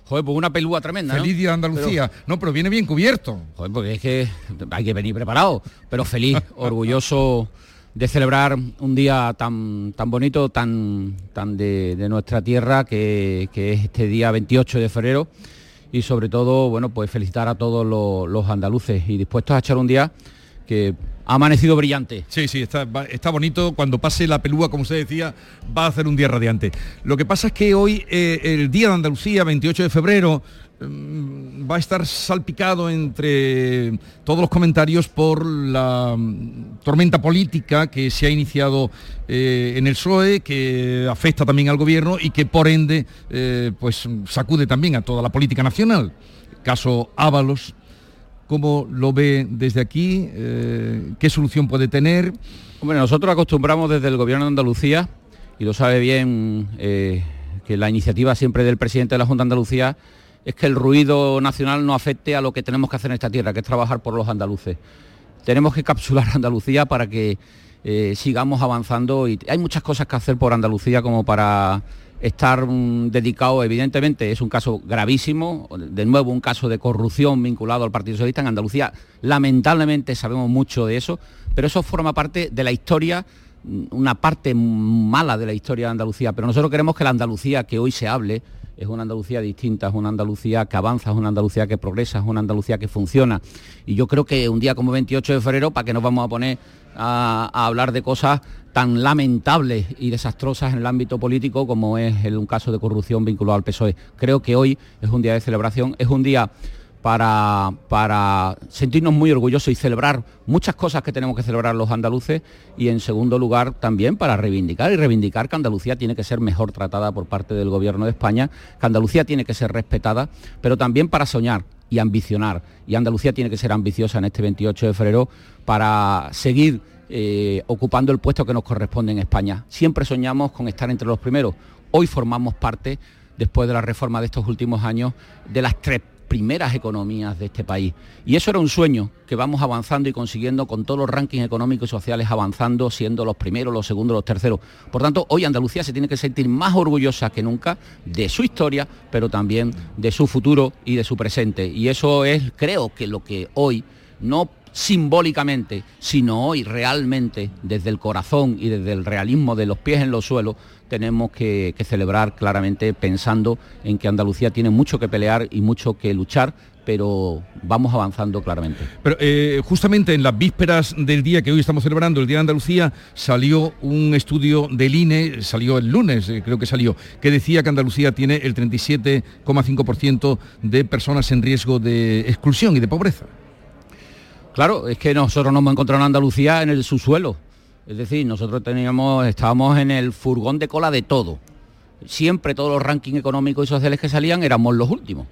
Joder, pues una pelúa tremenda. Feliz día de Andalucía. no, pero viene bien cubierto. Joder, porque es que hay que venir preparado. Pero feliz, orgulloso de celebrar un día tan, tan bonito, tan, tan de, nuestra tierra, que, es este día 28 de febrero. Y sobre todo, bueno, pues felicitar a todos los, los andaluces y dispuestos a echar un día que amanecido brillante. Sí, sí, está, está bonito. Cuando pase la pelúa, como usted decía, va a hacer un día radiante. Lo que pasa es que hoy, eh, el Día de Andalucía, 28 de febrero, mm, va a estar salpicado entre todos los comentarios por la mm, tormenta política que se ha iniciado eh, en el PSOE, que afecta también al gobierno y que por ende eh, pues sacude también a toda la política nacional. Caso Ábalos, ¿Cómo lo ve desde aquí? Eh, ¿Qué solución puede tener? Bueno, nosotros acostumbramos desde el Gobierno de Andalucía, y lo sabe bien eh, que la iniciativa siempre del presidente de la Junta de Andalucía es que el ruido nacional no afecte a lo que tenemos que hacer en esta tierra, que es trabajar por los andaluces. Tenemos que capsular Andalucía para que eh, sigamos avanzando y hay muchas cosas que hacer por Andalucía como para estar dedicado, evidentemente es un caso gravísimo, de nuevo un caso de corrupción vinculado al Partido Socialista en Andalucía, lamentablemente sabemos mucho de eso, pero eso forma parte de la historia, mm, una parte mala de la historia de Andalucía, pero nosotros queremos que la Andalucía que hoy se hable es una Andalucía distinta, es una Andalucía que avanza, es una Andalucía que progresa, es una Andalucía que funciona. Y yo creo que un día como 28 de febrero, ¿para qué nos vamos a poner a, hablar de cosas tan lamentables y desastrosas en el ámbito político como es un caso de corrupción vinculado al PSOE. Creo que hoy es un día de celebración, es un día para, para, sentirnos muy orgullosos y celebrar muchas cosas que tenemos que celebrar los andaluces y en segundo lugar también para reivindicar y reivindicar que Andalucía tiene que ser mejor tratada por parte del gobierno de España, que Andalucía tiene que ser respetada, pero también para soñar y ambicionar. Y Andalucía tiene que ser ambiciosa en este 28 de febrero para seguir eh, ocupando el puesto que nos corresponde en España. Siempre soñamos con estar entre los primeros. Hoy formamos parte, después de la reforma de estos últimos años, de las tres primeras economías de este país. Y eso era un sueño que vamos avanzando y consiguiendo con todos los rankings económicos y sociales avanzando, siendo los primeros, los segundos, los terceros. Por tanto, hoy Andalucía se tiene que sentir más orgullosa que nunca de su historia, pero también de su futuro y de su presente. Y eso es, creo que lo que hoy no simbólicamente, sino hoy realmente desde el corazón y desde el realismo de los pies en los suelos, tenemos que, celebrar claramente pensando en que Andalucía tiene mucho que pelear y mucho que luchar, pero vamos avanzando claramente. Pero eh, justamente en las vísperas del día que hoy estamos celebrando, el Día de Andalucía, salió un estudio del INE, salió el lunes, eh, creo que salió, que decía que Andalucía tiene el 37,5% de personas en riesgo de exclusión y de pobreza. Claro, es que nosotros nos hemos encontrado en Andalucía en el subsuelo. Es decir, nosotros teníamos, estábamos en el furgón de cola de todo. Siempre todos los rankings económicos y sociales que salían éramos los últimos.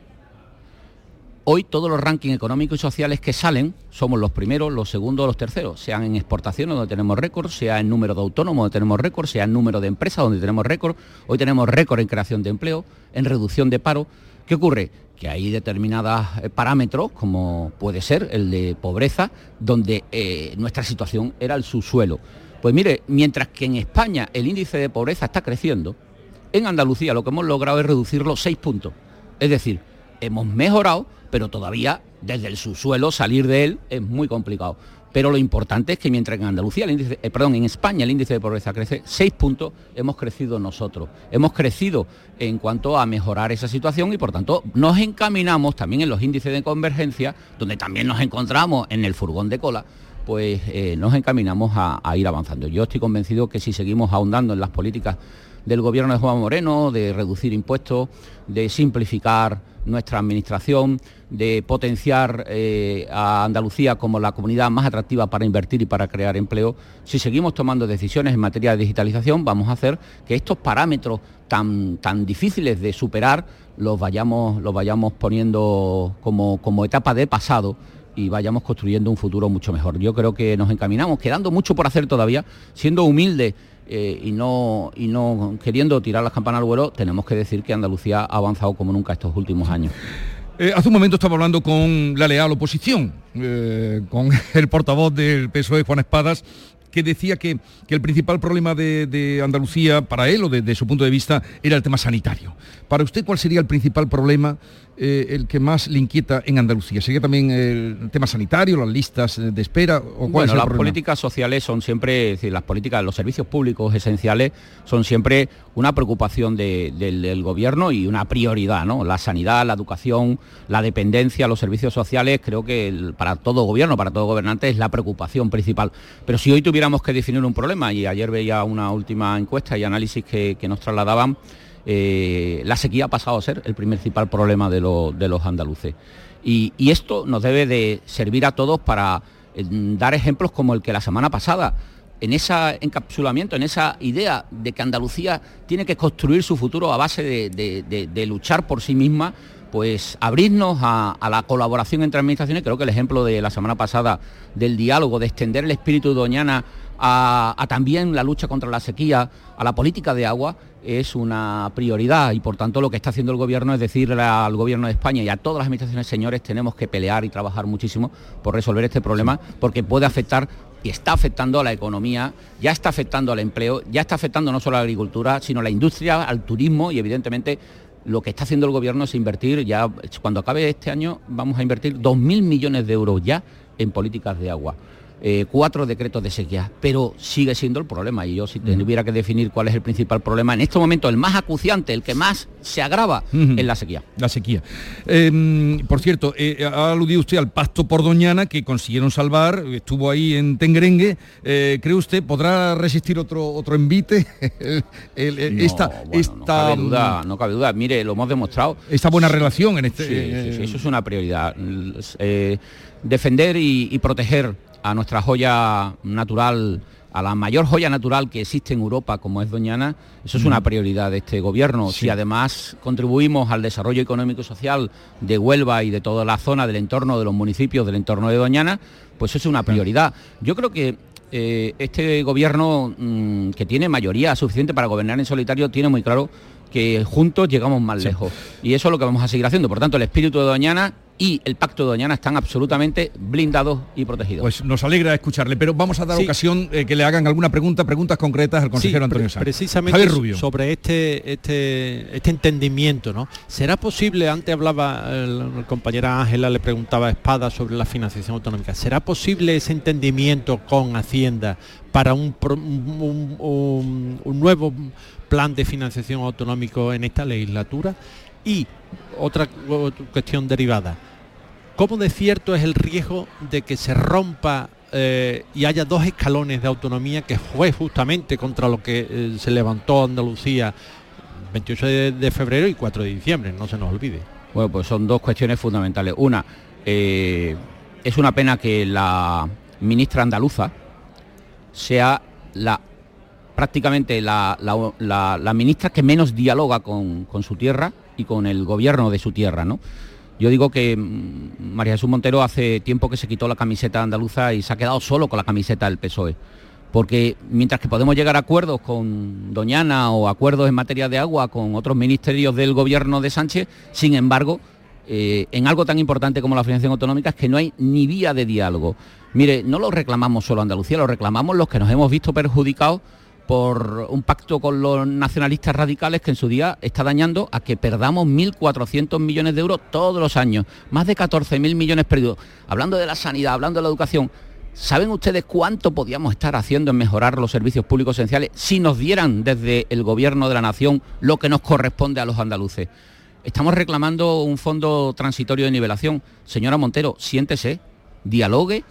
Hoy todos los rankings económicos y sociales que salen somos los primeros, los segundos, los terceros, sean en exportaciones donde tenemos récord, sea en número de autónomos donde tenemos récord, sea en número de empresas donde tenemos récord. Hoy tenemos récord en creación de empleo, en reducción de paro. ¿Qué ocurre? Que hay determinados eh, parámetros, como puede ser el de pobreza, donde eh, nuestra situación era el subsuelo. Pues mire, mientras que en España el índice de pobreza está creciendo, en Andalucía lo que hemos logrado es reducirlo seis puntos. Es decir, hemos mejorado, pero todavía desde el subsuelo salir de él es muy complicado. Pero lo importante es que mientras en Andalucía, eh, perdón, en España el índice de pobreza crece seis puntos, hemos crecido nosotros. Hemos crecido en cuanto a mejorar esa situación y por tanto nos encaminamos también en los índices de convergencia, donde también nos encontramos en el furgón de cola, pues eh, nos encaminamos a ir avanzando. Yo estoy convencido que si seguimos ahondando en las políticas del gobierno de Juan Moreno, de reducir impuestos, de simplificar nuestra administración, de potenciar eh, a Andalucía como la comunidad más atractiva para invertir y para crear empleo, si seguimos tomando decisiones en materia de digitalización, vamos a hacer que estos parámetros tan, tan difíciles de superar los vayamos, los vayamos poniendo como, como etapa de pasado y vayamos construyendo un futuro mucho mejor. Yo creo que nos encaminamos, quedando mucho por hacer todavía, siendo humildes eh, y, no, y no queriendo tirar las campanas al vuelo, tenemos que decir que Andalucía ha avanzado como nunca estos últimos años. Eh, hace un momento estaba hablando con la leal oposición, eh, con el portavoz del PSOE, Juan Espadas, que decía que, que el principal problema de, Andalucía para él o desde de su punto de vista era el tema sanitario. Para usted, ¿cuál sería el principal problema eh, el que más le inquieta en Andalucía? ¿Sería también el tema sanitario, las listas de espera? O cuál bueno, las políticas sociales son siempre, es decir, las políticas, los servicios públicos esenciales son siempre una preocupación de, de, del gobierno y una prioridad, ¿no? La sanidad, la educación, la dependencia, los servicios sociales, creo que el, para todo gobierno, para todo gobernante es la preocupación principal. Pero si hoy tuviéramos que definir un problema, y ayer veía una última encuesta y análisis que, que nos trasladaban, eh, la sequía ha pasado a ser el principal problema de, lo, de los andaluces. Y, esto nos debe de servir a todos para eh, dar ejemplos como el que la semana pasada, en ese encapsulamiento, en esa idea de que Andalucía tiene que construir su futuro a base de luchar por sí misma, pues abrirnos a, a, la colaboración entre administraciones, creo que el ejemplo de la semana pasada del diálogo, de extender el espíritu de Doñana a, a, también la lucha contra la sequía, a la política de agua, es una prioridad y por tanto lo que está haciendo el gobierno es decirle al gobierno de España y a todas las administraciones, señores, tenemos que pelear y trabajar muchísimo por resolver este problema porque puede afectar y está afectando a la economía, ya está afectando al empleo, ya está afectando no solo a la agricultura, sino a la industria, al turismo y evidentemente lo que está haciendo el gobierno es invertir, ya cuando acabe este año vamos a invertir 2.000 millones de euros ya en políticas de agua eh, cuatro decretos de sequía, pero sigue siendo el problema. Y yo si tuviera que definir cuál es el principal problema, en este momento el más acuciante, el que más se agrava, uh -huh. es la sequía. La sequía. Eh, por cierto, eh, ha aludido usted al pacto por Doñana que consiguieron salvar, estuvo ahí en Tengrengue. Eh, ¿Cree usted podrá resistir otro otro envite? el, el, no, esta, bueno, esta, no, cabe duda, no cabe duda. Mire, lo hemos demostrado. Esta buena relación en este. Sí, sí, sí eso es una prioridad. Defender y, y proteger a nuestra joya natural, a la mayor joya natural que existe en Europa, como es Doñana, eso es una prioridad de este gobierno. Sí. Si además contribuimos al desarrollo económico y social de Huelva y de toda la zona del entorno de los municipios del entorno de Doñana, pues eso es una prioridad. Yo creo que eh, este gobierno mmm, que tiene mayoría suficiente para gobernar en solitario tiene muy claro que juntos llegamos más sí. lejos. Y eso es lo que vamos a seguir haciendo. Por tanto, el espíritu de Doñana y el Pacto de Doñana están absolutamente blindados y protegidos. Pues nos alegra escucharle, pero vamos a dar sí. ocasión eh, que le hagan alguna pregunta, preguntas concretas al consejero sí, Antonio Sánchez. Precisamente Rubio. sobre este, este, este entendimiento, ¿no? ¿Será posible, antes hablaba la compañera Ángela, le preguntaba a Espada sobre la financiación autonómica, ¿será posible ese entendimiento con Hacienda para un, un, un, un nuevo plan de financiación autonómico en esta legislatura? Y otra, cuestión derivada, ¿cómo de cierto es el riesgo de que se rompa eh, y haya dos escalones de autonomía que fue justamente contra lo que eh, se levantó Andalucía 28 de, de, febrero y 4 de diciembre, no se nos olvide. Bueno, pues son dos cuestiones fundamentales. Una, eh, es una pena que la ministra andaluza sea la prácticamente la, la, la, ministra que menos dialoga con, con su tierra y con el gobierno de su tierra, ¿no? Yo digo que mm, María Jesús Montero hace tiempo que se quitó la camiseta andaluza y se ha quedado solo con la camiseta del PSOE. Porque mientras que podemos llegar a acuerdos con Doñana o acuerdos en materia de agua con otros ministerios del gobierno de Sánchez, sin embargo, eh, en algo tan importante como la financiación autonómica es que no hay ni vía de diálogo. Mire, no lo reclamamos solo Andalucía, lo reclamamos los que nos hemos visto perjudicados por un pacto con los nacionalistas radicales que en su día está dañando a que perdamos 1.400 millones de euros todos los años, más de 14.000 millones perdidos. Hablando de la sanidad, hablando de la educación, ¿saben ustedes cuánto podíamos estar haciendo en mejorar los servicios públicos esenciales si nos dieran desde el gobierno de la nación lo que nos corresponde a los andaluces? Estamos reclamando un fondo transitorio de nivelación. Señora Montero, siéntese, dialogue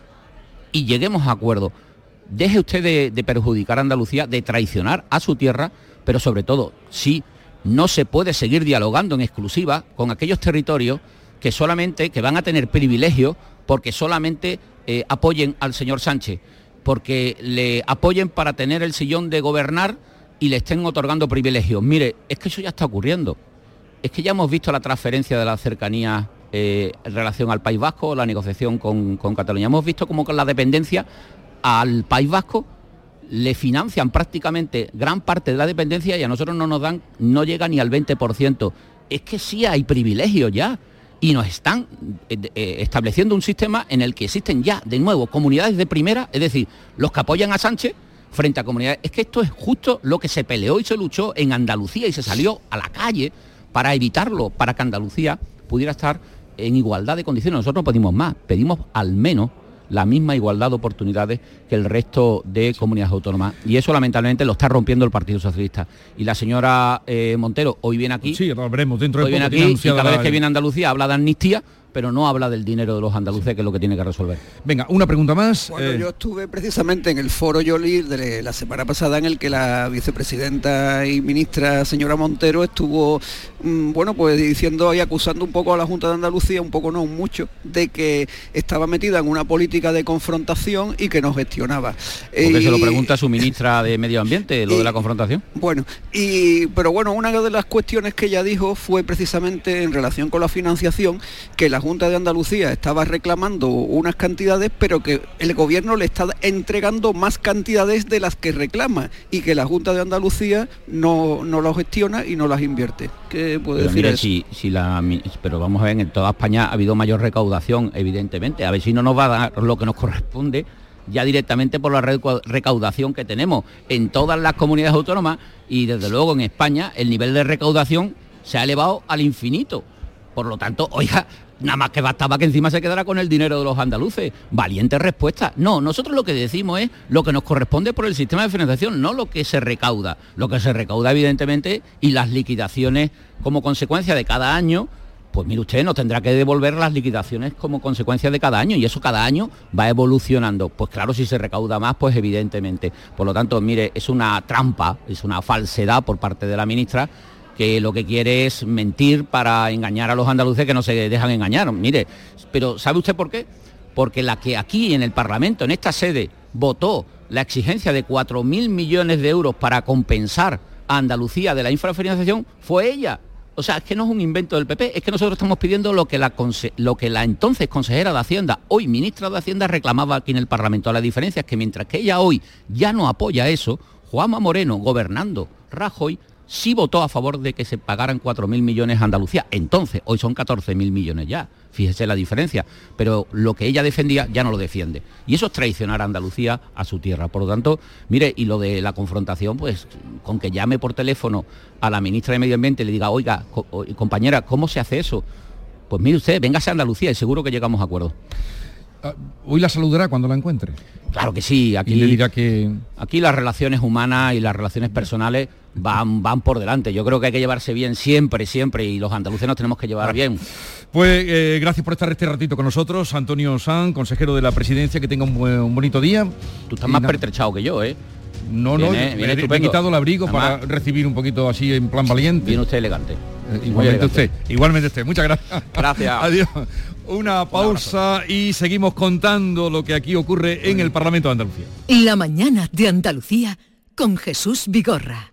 y lleguemos a acuerdo deje usted de, perjudicar a Andalucía, de traicionar a su tierra, pero sobre todo, sí, no se puede seguir dialogando en exclusiva con aquellos territorios que solamente, que van a tener privilegios porque solamente eh, apoyen al señor Sánchez, porque le apoyen para tener el sillón de gobernar y le estén otorgando privilegios. Mire, es que eso ya está ocurriendo. Es que ya hemos visto la transferencia de la cercanía eh, en relación al País Vasco, la negociación con, con Cataluña. Hemos visto como con la dependencia al País Vasco le financian prácticamente gran parte de la dependencia y a nosotros no nos dan, no llega ni al 20%. Es que sí hay privilegios ya y nos están eh, eh, estableciendo un sistema en el que existen ya, de nuevo, comunidades de primera, es decir, los que apoyan a Sánchez frente a comunidades. Es que esto es justo lo que se peleó y se luchó en Andalucía y se salió a la calle para evitarlo, para que Andalucía pudiera estar en igualdad de condiciones. Nosotros pedimos más, pedimos al menos la misma igualdad de oportunidades que el resto de comunidades autónomas. Y eso lamentablemente lo está rompiendo el Partido Socialista. Y la señora eh, Montero hoy viene aquí. Sí, veremos dentro de hoy viene aquí y cada vez que viene a Andalucía habla de amnistía pero no habla del dinero de los andaluces, que es lo que tiene que resolver. Venga, una pregunta más. Bueno, eh. yo estuve precisamente en el foro Yoli de la semana pasada en el que la vicepresidenta y ministra señora Montero estuvo, bueno, pues diciendo y acusando un poco a la Junta de Andalucía, un poco no, mucho, de que estaba metida en una política de confrontación y que no gestionaba. Porque se lo pregunta su ministra de Medio Ambiente, lo de la confrontación. Bueno, y pero bueno, una de las cuestiones que ella dijo fue precisamente en relación con la financiación que la Junta de Andalucía estaba reclamando unas cantidades, pero que el gobierno le está entregando más cantidades de las que reclama y que la Junta de Andalucía no, no lo gestiona y no las invierte. ¿Qué puede decir eso? Si, si la, pero vamos a ver, en toda España ha habido mayor recaudación, evidentemente. A ver si no nos va a dar lo que nos corresponde ya directamente por la recaudación que tenemos en todas las comunidades autónomas y desde luego en España el nivel de recaudación se ha elevado al infinito. Por lo tanto, oiga, Nada más que bastaba que encima se quedara con el dinero de los andaluces. Valiente respuesta. No, nosotros lo que decimos es lo que nos corresponde por el sistema de financiación, no lo que se recauda. Lo que se recauda, evidentemente, y las liquidaciones como consecuencia de cada año, pues mire usted, nos tendrá que devolver las liquidaciones como consecuencia de cada año y eso cada año va evolucionando. Pues claro, si se recauda más, pues evidentemente. Por lo tanto, mire, es una trampa, es una falsedad por parte de la ministra que lo que quiere es mentir para engañar a los andaluces que no se dejan engañar. Mire, pero ¿sabe usted por qué? Porque la que aquí en el Parlamento, en esta sede, votó la exigencia de 4.000 millones de euros para compensar a Andalucía de la infrafinanciación fue ella. O sea, es que no es un invento del PP, es que nosotros estamos pidiendo lo que la, lo que la entonces consejera de Hacienda, hoy ministra de Hacienda, reclamaba aquí en el Parlamento. La diferencia es que mientras que ella hoy ya no apoya eso, Juanma Moreno, gobernando Rajoy, sí votó a favor de que se pagaran 4.000 millones a Andalucía. Entonces, hoy son 14.000 millones ya. Fíjese la diferencia. Pero lo que ella defendía ya no lo defiende. Y eso es traicionar a Andalucía a su tierra. Por lo tanto, mire, y lo de la confrontación, pues con que llame por teléfono a la ministra de Medio Ambiente y le diga, oiga, compañera, ¿cómo se hace eso? Pues mire usted, véngase a Andalucía y seguro que llegamos a acuerdo. Ah, hoy la saludará cuando la encuentre. Claro que sí, aquí, le dirá que... aquí las relaciones humanas y las relaciones personales van, van por delante. Yo creo que hay que llevarse bien siempre, siempre, y los andaluces nos tenemos que llevar bien. Pues eh, gracias por estar este ratito con nosotros, Antonio San, consejero de la presidencia, que tenga un, bonito día. Tú estás más pertrechado que yo, ¿eh? No, no, me, he quitado el abrigo para recibir un poquito así en plan valiente. Viene usted elegante. Eh, igualmente usted, igualmente usted. Muchas gracias. Gracias. Adiós. Una pausa y seguimos contando lo que aquí ocurre en el Parlamento de Andalucía. La mañana de Andalucía con Jesús Vigorra.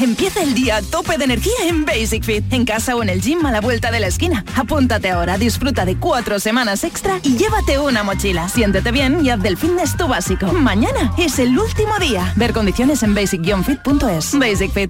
Empieza el día a tope de energía en Basic Fit, en casa o en el gym a la vuelta de la esquina. Apúntate ahora, disfruta de cuatro semanas extra y llévate una mochila. Siéntete bien y haz del fitness tu básico. Mañana es el último día. Ver condiciones en basic-fit.es. Basic Fit.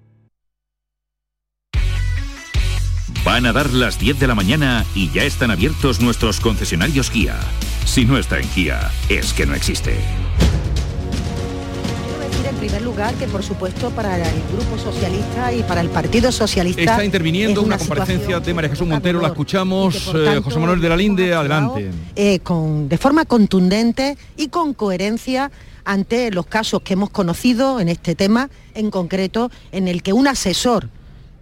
Van a dar las 10 de la mañana y ya están abiertos nuestros concesionarios Kia. Si no está en Kia, es que no existe. decir en primer lugar que por supuesto para el grupo socialista y para el partido socialista Está interviniendo es una, comparecencia de María Jesús Montero, la escuchamos. eh, José Manuel de la Linde, adelante. eh, con, de forma contundente y con coherencia ante los casos que hemos conocido en este tema, en concreto en el que un asesor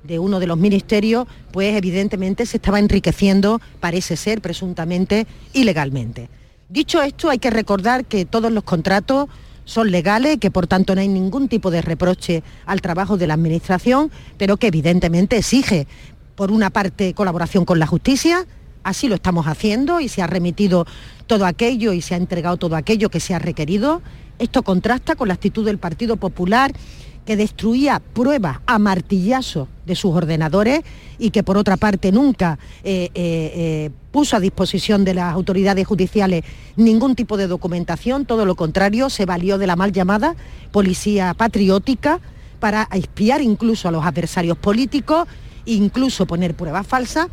de uno de los ministerios, pues evidentemente se estaba enriqueciendo, parece ser, presuntamente, ilegalmente. Dicho esto, hay que recordar que todos los contratos son legales, que por tanto no hay ningún tipo de reproche al trabajo de la Administración, pero que evidentemente exige, por una parte, colaboración con la justicia, así lo estamos haciendo y se ha remitido todo aquello y se ha entregado todo aquello que se ha requerido. Esto contrasta con la actitud del Partido Popular que destruía pruebas a martillazo de sus ordenadores y que por otra parte nunca eh, eh, eh, puso a disposición de las autoridades judiciales ningún tipo de documentación, todo lo contrario, se valió de la mal llamada policía patriótica para espiar incluso a los adversarios políticos, incluso poner pruebas falsas.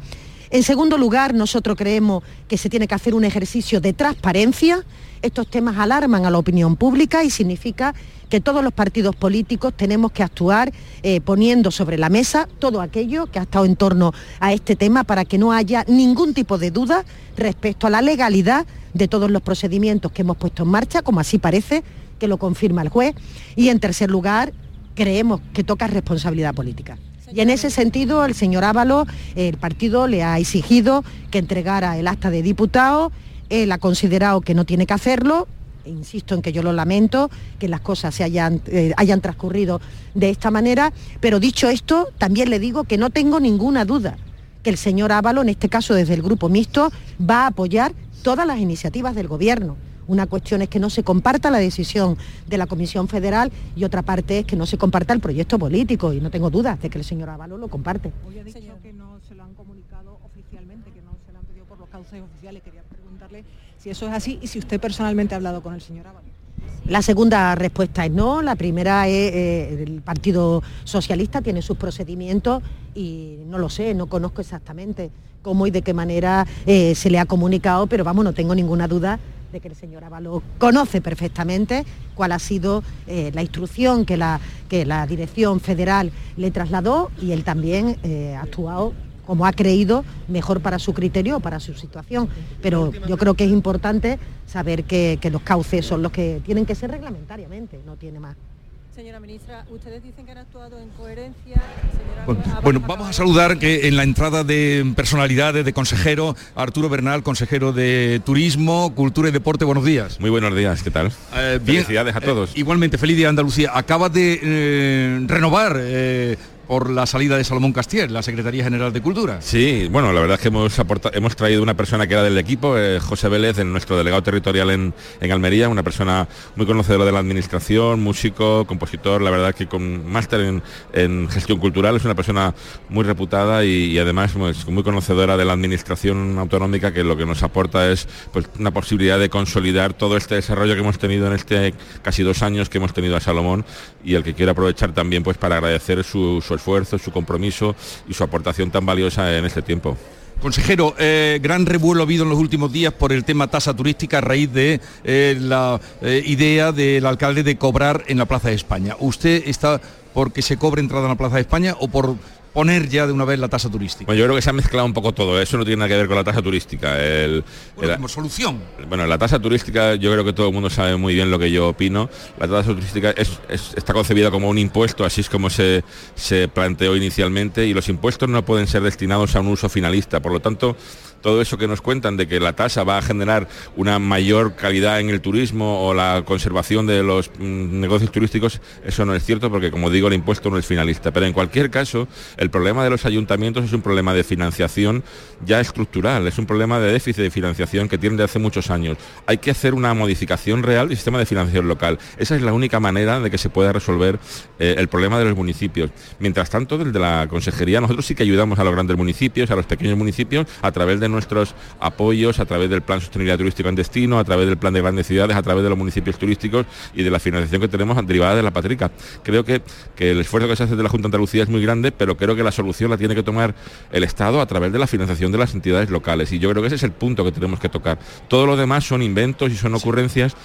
En segundo lugar, nosotros creemos que se tiene que hacer un ejercicio de transparencia. Estos temas alarman a la opinión pública y significa que todos los partidos políticos tenemos que actuar eh, poniendo sobre la mesa todo aquello que ha estado en torno a este tema para que no haya ningún tipo de duda respecto a la legalidad de todos los procedimientos que hemos puesto en marcha, como así parece que lo confirma el juez. Y en tercer lugar, creemos que toca responsabilidad política. Y en ese sentido, el señor Ávalo, el partido le ha exigido que entregara el acta de diputado, él ha considerado que no tiene que hacerlo, insisto en que yo lo lamento, que las cosas se hayan, eh, hayan transcurrido de esta manera, pero dicho esto, también le digo que no tengo ninguna duda que el señor Ávalo, en este caso desde el grupo mixto, va a apoyar todas las iniciativas del gobierno. Una cuestión es que no se comparta la decisión de la Comisión Federal y otra parte es que no se comparta el proyecto político y no tengo dudas de que el señor Ávalo lo comparte se lo han comunicado oficialmente, que no se lo han pedido por los cauces oficiales. Quería preguntarle si eso es así y si usted personalmente ha hablado con el señor Ávalo. La segunda respuesta es no, la primera es eh, el Partido Socialista tiene sus procedimientos y no lo sé, no conozco exactamente cómo y de qué manera eh, se le ha comunicado, pero vamos, no tengo ninguna duda de que el señor Ávalo conoce perfectamente cuál ha sido eh, la instrucción que la, que la Dirección Federal le trasladó y él también eh, ha actuado como ha creído mejor para su criterio o para su situación. Pero yo creo que es importante saber que, que los cauces son los que tienen que ser reglamentariamente, no tiene más. Señora ministra, ustedes dicen que han actuado en coherencia. Señora Bueno, bueno, vamos a saludar que en la entrada de personalidades, de consejero, Arturo Bernal, consejero de Turismo, Cultura y Deporte, buenos días. Muy buenos días, ¿qué tal? Eh, bien, Felicidades a todos. eh, igualmente, feliz día Andalucía. Acaba de eh, renovar eh, por la salida de Salomón Castier, la Secretaría General de Cultura. Sí, bueno, la verdad es que hemos, aporta- hemos traído una persona que era del equipo, eh, José Vélez, en nuestro delegado territorial en, en Almería, una persona muy conocedora de la administración, músico, compositor, la verdad que con máster en, gestión cultural, es una persona muy reputada y, y además pues, muy conocedora de la administración autonómica, que lo que nos aporta es pues, una posibilidad de consolidar todo este desarrollo que hemos tenido en este casi dos años que hemos tenido a Salomón y el que quiero aprovechar también pues para agradecer su, su esfuerzo, su compromiso y su aportación tan valiosa en este tiempo. Consejero, eh, gran revuelo ha habido en los últimos días por el tema tasa turística a raíz de eh, la eh, idea del alcalde de cobrar en la Plaza de España. ¿Usted está porque se cobre entrada en la Plaza de España o por poner ya de una vez la tasa turística. Bueno, yo creo que se ha mezclado un poco todo, eso no tiene nada que ver con la tasa turística. El, como solución. Bueno, la tasa turística, yo creo que todo el mundo sabe muy bien lo que yo opino. La tasa turística está concebida como un impuesto, así es como se, se planteó inicialmente, y los impuestos no pueden ser destinados a un uso finalista. Por lo tanto, todo eso que nos cuentan de que la tasa va a generar una mayor calidad en el turismo o la conservación de los mm, negocios turísticos, eso no es cierto porque como digo el impuesto no es finalista. Pero en cualquier caso, el problema de los ayuntamientos es un problema de financiación ya estructural, es un problema de déficit de financiación que tiene de hace muchos años. Hay que hacer una modificación real del sistema de financiación local. Esa es la única manera de que se pueda resolver eh, el problema de los municipios. Mientras tanto, desde la consejería nosotros sí que ayudamos a los grandes municipios, a los pequeños municipios, a través de nuestros apoyos a través del Plan Sostenibilidad Turístico en Destino, a través del Plan de Grandes Ciudades, a través de los municipios turísticos y de la financiación que tenemos derivada de la Patrica. Creo que, que el esfuerzo que se hace de la Junta de Andalucía es muy grande, pero creo que la solución la tiene que tomar el Estado a través de la financiación de las entidades locales. Y yo creo que ese es el punto que tenemos que tocar. Todo lo demás son inventos y son ocurrencias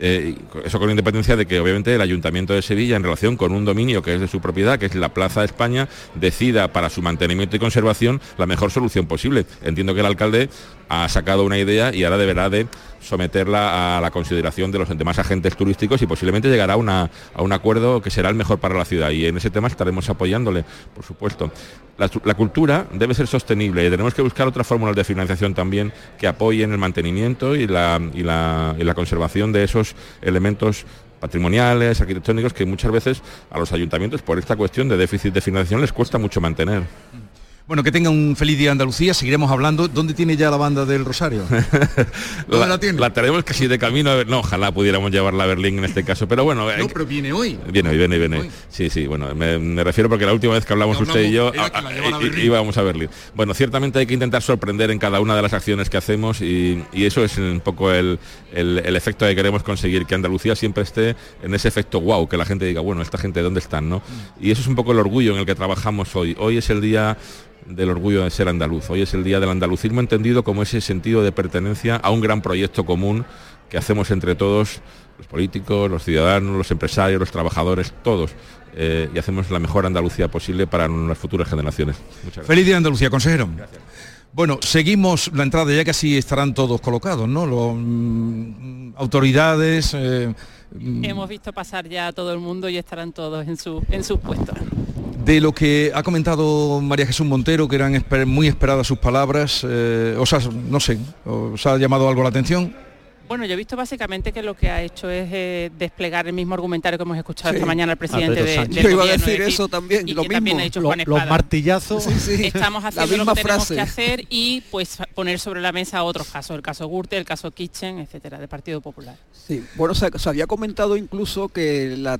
eh, eso con independencia de que obviamente el Ayuntamiento de Sevilla, en relación con un dominio que es de su propiedad, que es la Plaza de España, decida para su mantenimiento y conservación la mejor solución posible. Entiendo que el alcalde ha sacado una idea y ahora deberá de someterla a la consideración de los demás agentes turísticos y posiblemente llegará a, a un acuerdo que será el mejor para la ciudad y en ese tema estaremos apoyándole, por supuesto. La, cultura debe ser sostenible y tenemos que buscar otras fórmulas de financiación también que apoyen el mantenimiento y la, y la conservación de esos elementos patrimoniales, arquitectónicos, que muchas veces a los ayuntamientos por esta cuestión de déficit de financiación les cuesta mucho mantener. Bueno, que tenga un feliz día Andalucía, seguiremos hablando. ¿Dónde tiene ya la banda del Rosario? ¿Dónde la, tiene? La tenemos casi de camino. A no, ojalá pudiéramos llevarla a Berlín en este caso, pero bueno. No, pero viene hoy. Viene hoy, viene, viene. Sí, sí, bueno, me, refiero porque la última vez que hablamos, usted y yo íbamos a Berlín. Bueno, ciertamente hay que intentar sorprender en cada una de las acciones que hacemos y, eso es un poco el, efecto que queremos conseguir, que Andalucía siempre esté en ese efecto wow, que la gente diga, bueno, esta gente, ¿dónde están? ¿no? Mm. Y eso es un poco el orgullo en el que trabajamos hoy. Hoy es el día del orgullo de ser andaluz. Hoy es el día del andalucismo entendido como ese sentido de pertenencia a un gran proyecto común que hacemos entre todos, los políticos, los ciudadanos, los empresarios, los trabajadores, todos. Eh, y hacemos la mejor Andalucía posible para las futuras generaciones. Feliz día Andalucía, consejero. Bueno, seguimos la entrada, ya que así estarán todos colocados, ¿no? Los, mm, autoridades... Eh, mm. Hemos visto pasar ya a todo el mundo y estarán todos en, su, en sus puestos de lo que ha comentado María Jesús Montero, que eran muy esperadas sus palabras, eh, o sea, no sé, ¿os ha llamado algo la atención? Bueno, yo he visto básicamente que lo que ha hecho es eh, desplegar el mismo argumentario que hemos escuchado esta mañana al presidente de, del Yo iba a decir, eso también, y lo que mismo. También ha dicho Juan los martillazos. Estamos haciendo lo que tenemos que hacer y pues poner sobre la mesa otros casos, el caso Gürtel, el caso Kitchen, etcétera, del Partido Popular. Sí, bueno, se, había comentado incluso que, la,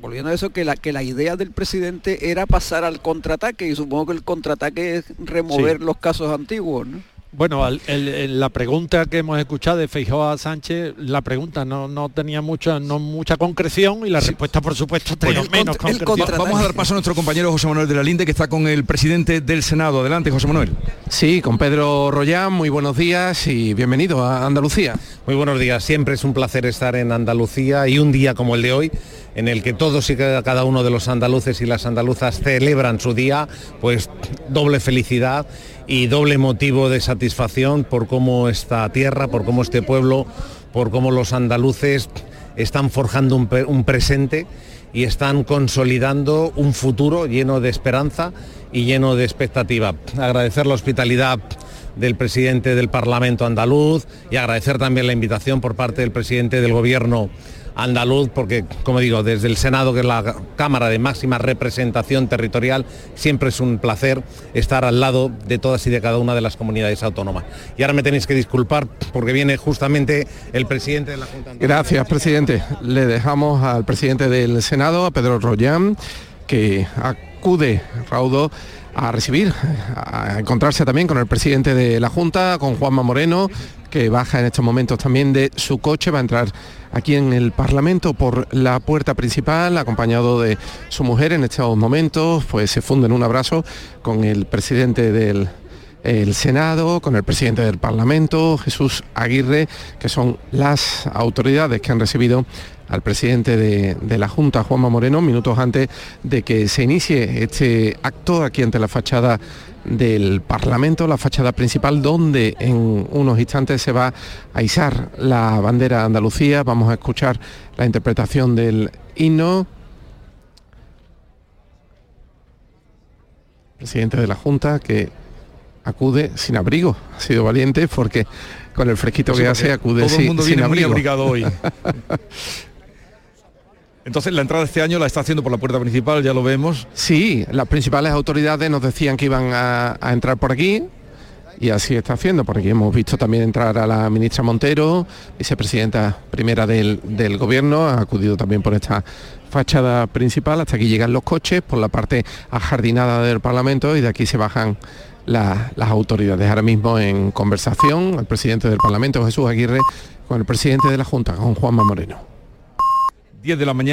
volviendo a eso, que la, que la idea del presidente era pasar al contraataque y supongo que el contraataque es remover los casos antiguos, ¿no? Bueno, la pregunta que hemos escuchado de Feijóo a Sánchez, la pregunta no, no tenía mucha, no mucha concreción y la respuesta, por supuesto, tenía menos concreción. Vamos a dar paso a nuestro compañero José Manuel de la Linde, que está con el presidente del Senado. Adelante, José Manuel. Sí, con Pedro Royán, muy buenos días y bienvenido a Andalucía. Muy buenos días, siempre es un placer estar en Andalucía y un día como el de hoy en el que todos y cada uno de los andaluces y las andaluzas celebran su día, pues doble felicidad y doble motivo de satisfacción por cómo esta tierra, por cómo este pueblo, por cómo los andaluces están forjando un, presente y están consolidando un futuro lleno de esperanza y lleno de expectativa. Agradecer la hospitalidad del presidente del Parlamento andaluz y agradecer también la invitación por parte del presidente del Gobierno andaluz, porque, como digo, desde el Senado, que es la Cámara de máxima representación territorial, siempre es un placer estar al lado de todas y de cada una de las comunidades autónomas. Y ahora me tenéis que disculpar porque viene justamente el presidente de la Junta. Gracias, presidente. Le dejamos al presidente del Senado, a Pedro Royán, que acude, Raudo, a recibir, a encontrarse también con el presidente de la Junta, con Juanma Moreno, que baja en estos momentos también de su coche, va a entrar aquí en el Parlamento por la puerta principal, acompañado de su mujer en estos momentos, pues se funde en un abrazo con el presidente del Senado, con el presidente del Parlamento, Jesús Aguirre, que son las autoridades que han recibido al presidente de, de, la Junta, Juanma Moreno, minutos antes de que se inicie este acto aquí ante la fachada del Parlamento, la fachada principal, donde en unos instantes se va a izar la bandera de Andalucía. Vamos a escuchar la interpretación del himno. Presidente de la Junta que acude sin abrigo, ha sido valiente porque con el fresquito que hace acude todo el sin, mundo sin viene muy abrigo. abrigado hoy. Entonces la entrada este año la está haciendo por la puerta principal, ya lo vemos. Sí, las principales autoridades nos decían que iban a, a entrar por aquí y así está haciendo. Por aquí hemos visto también entrar a la ministra Montero, vicepresidenta primera del, del gobierno, ha acudido también por esta fachada principal. Hasta aquí llegan los coches por la parte ajardinada del Parlamento y de aquí se bajan la- las autoridades. Ahora mismo en conversación el presidente del Parlamento, Jesús Aguirre, con el presidente de la Junta, con Juanma Moreno. 10 de la mañana.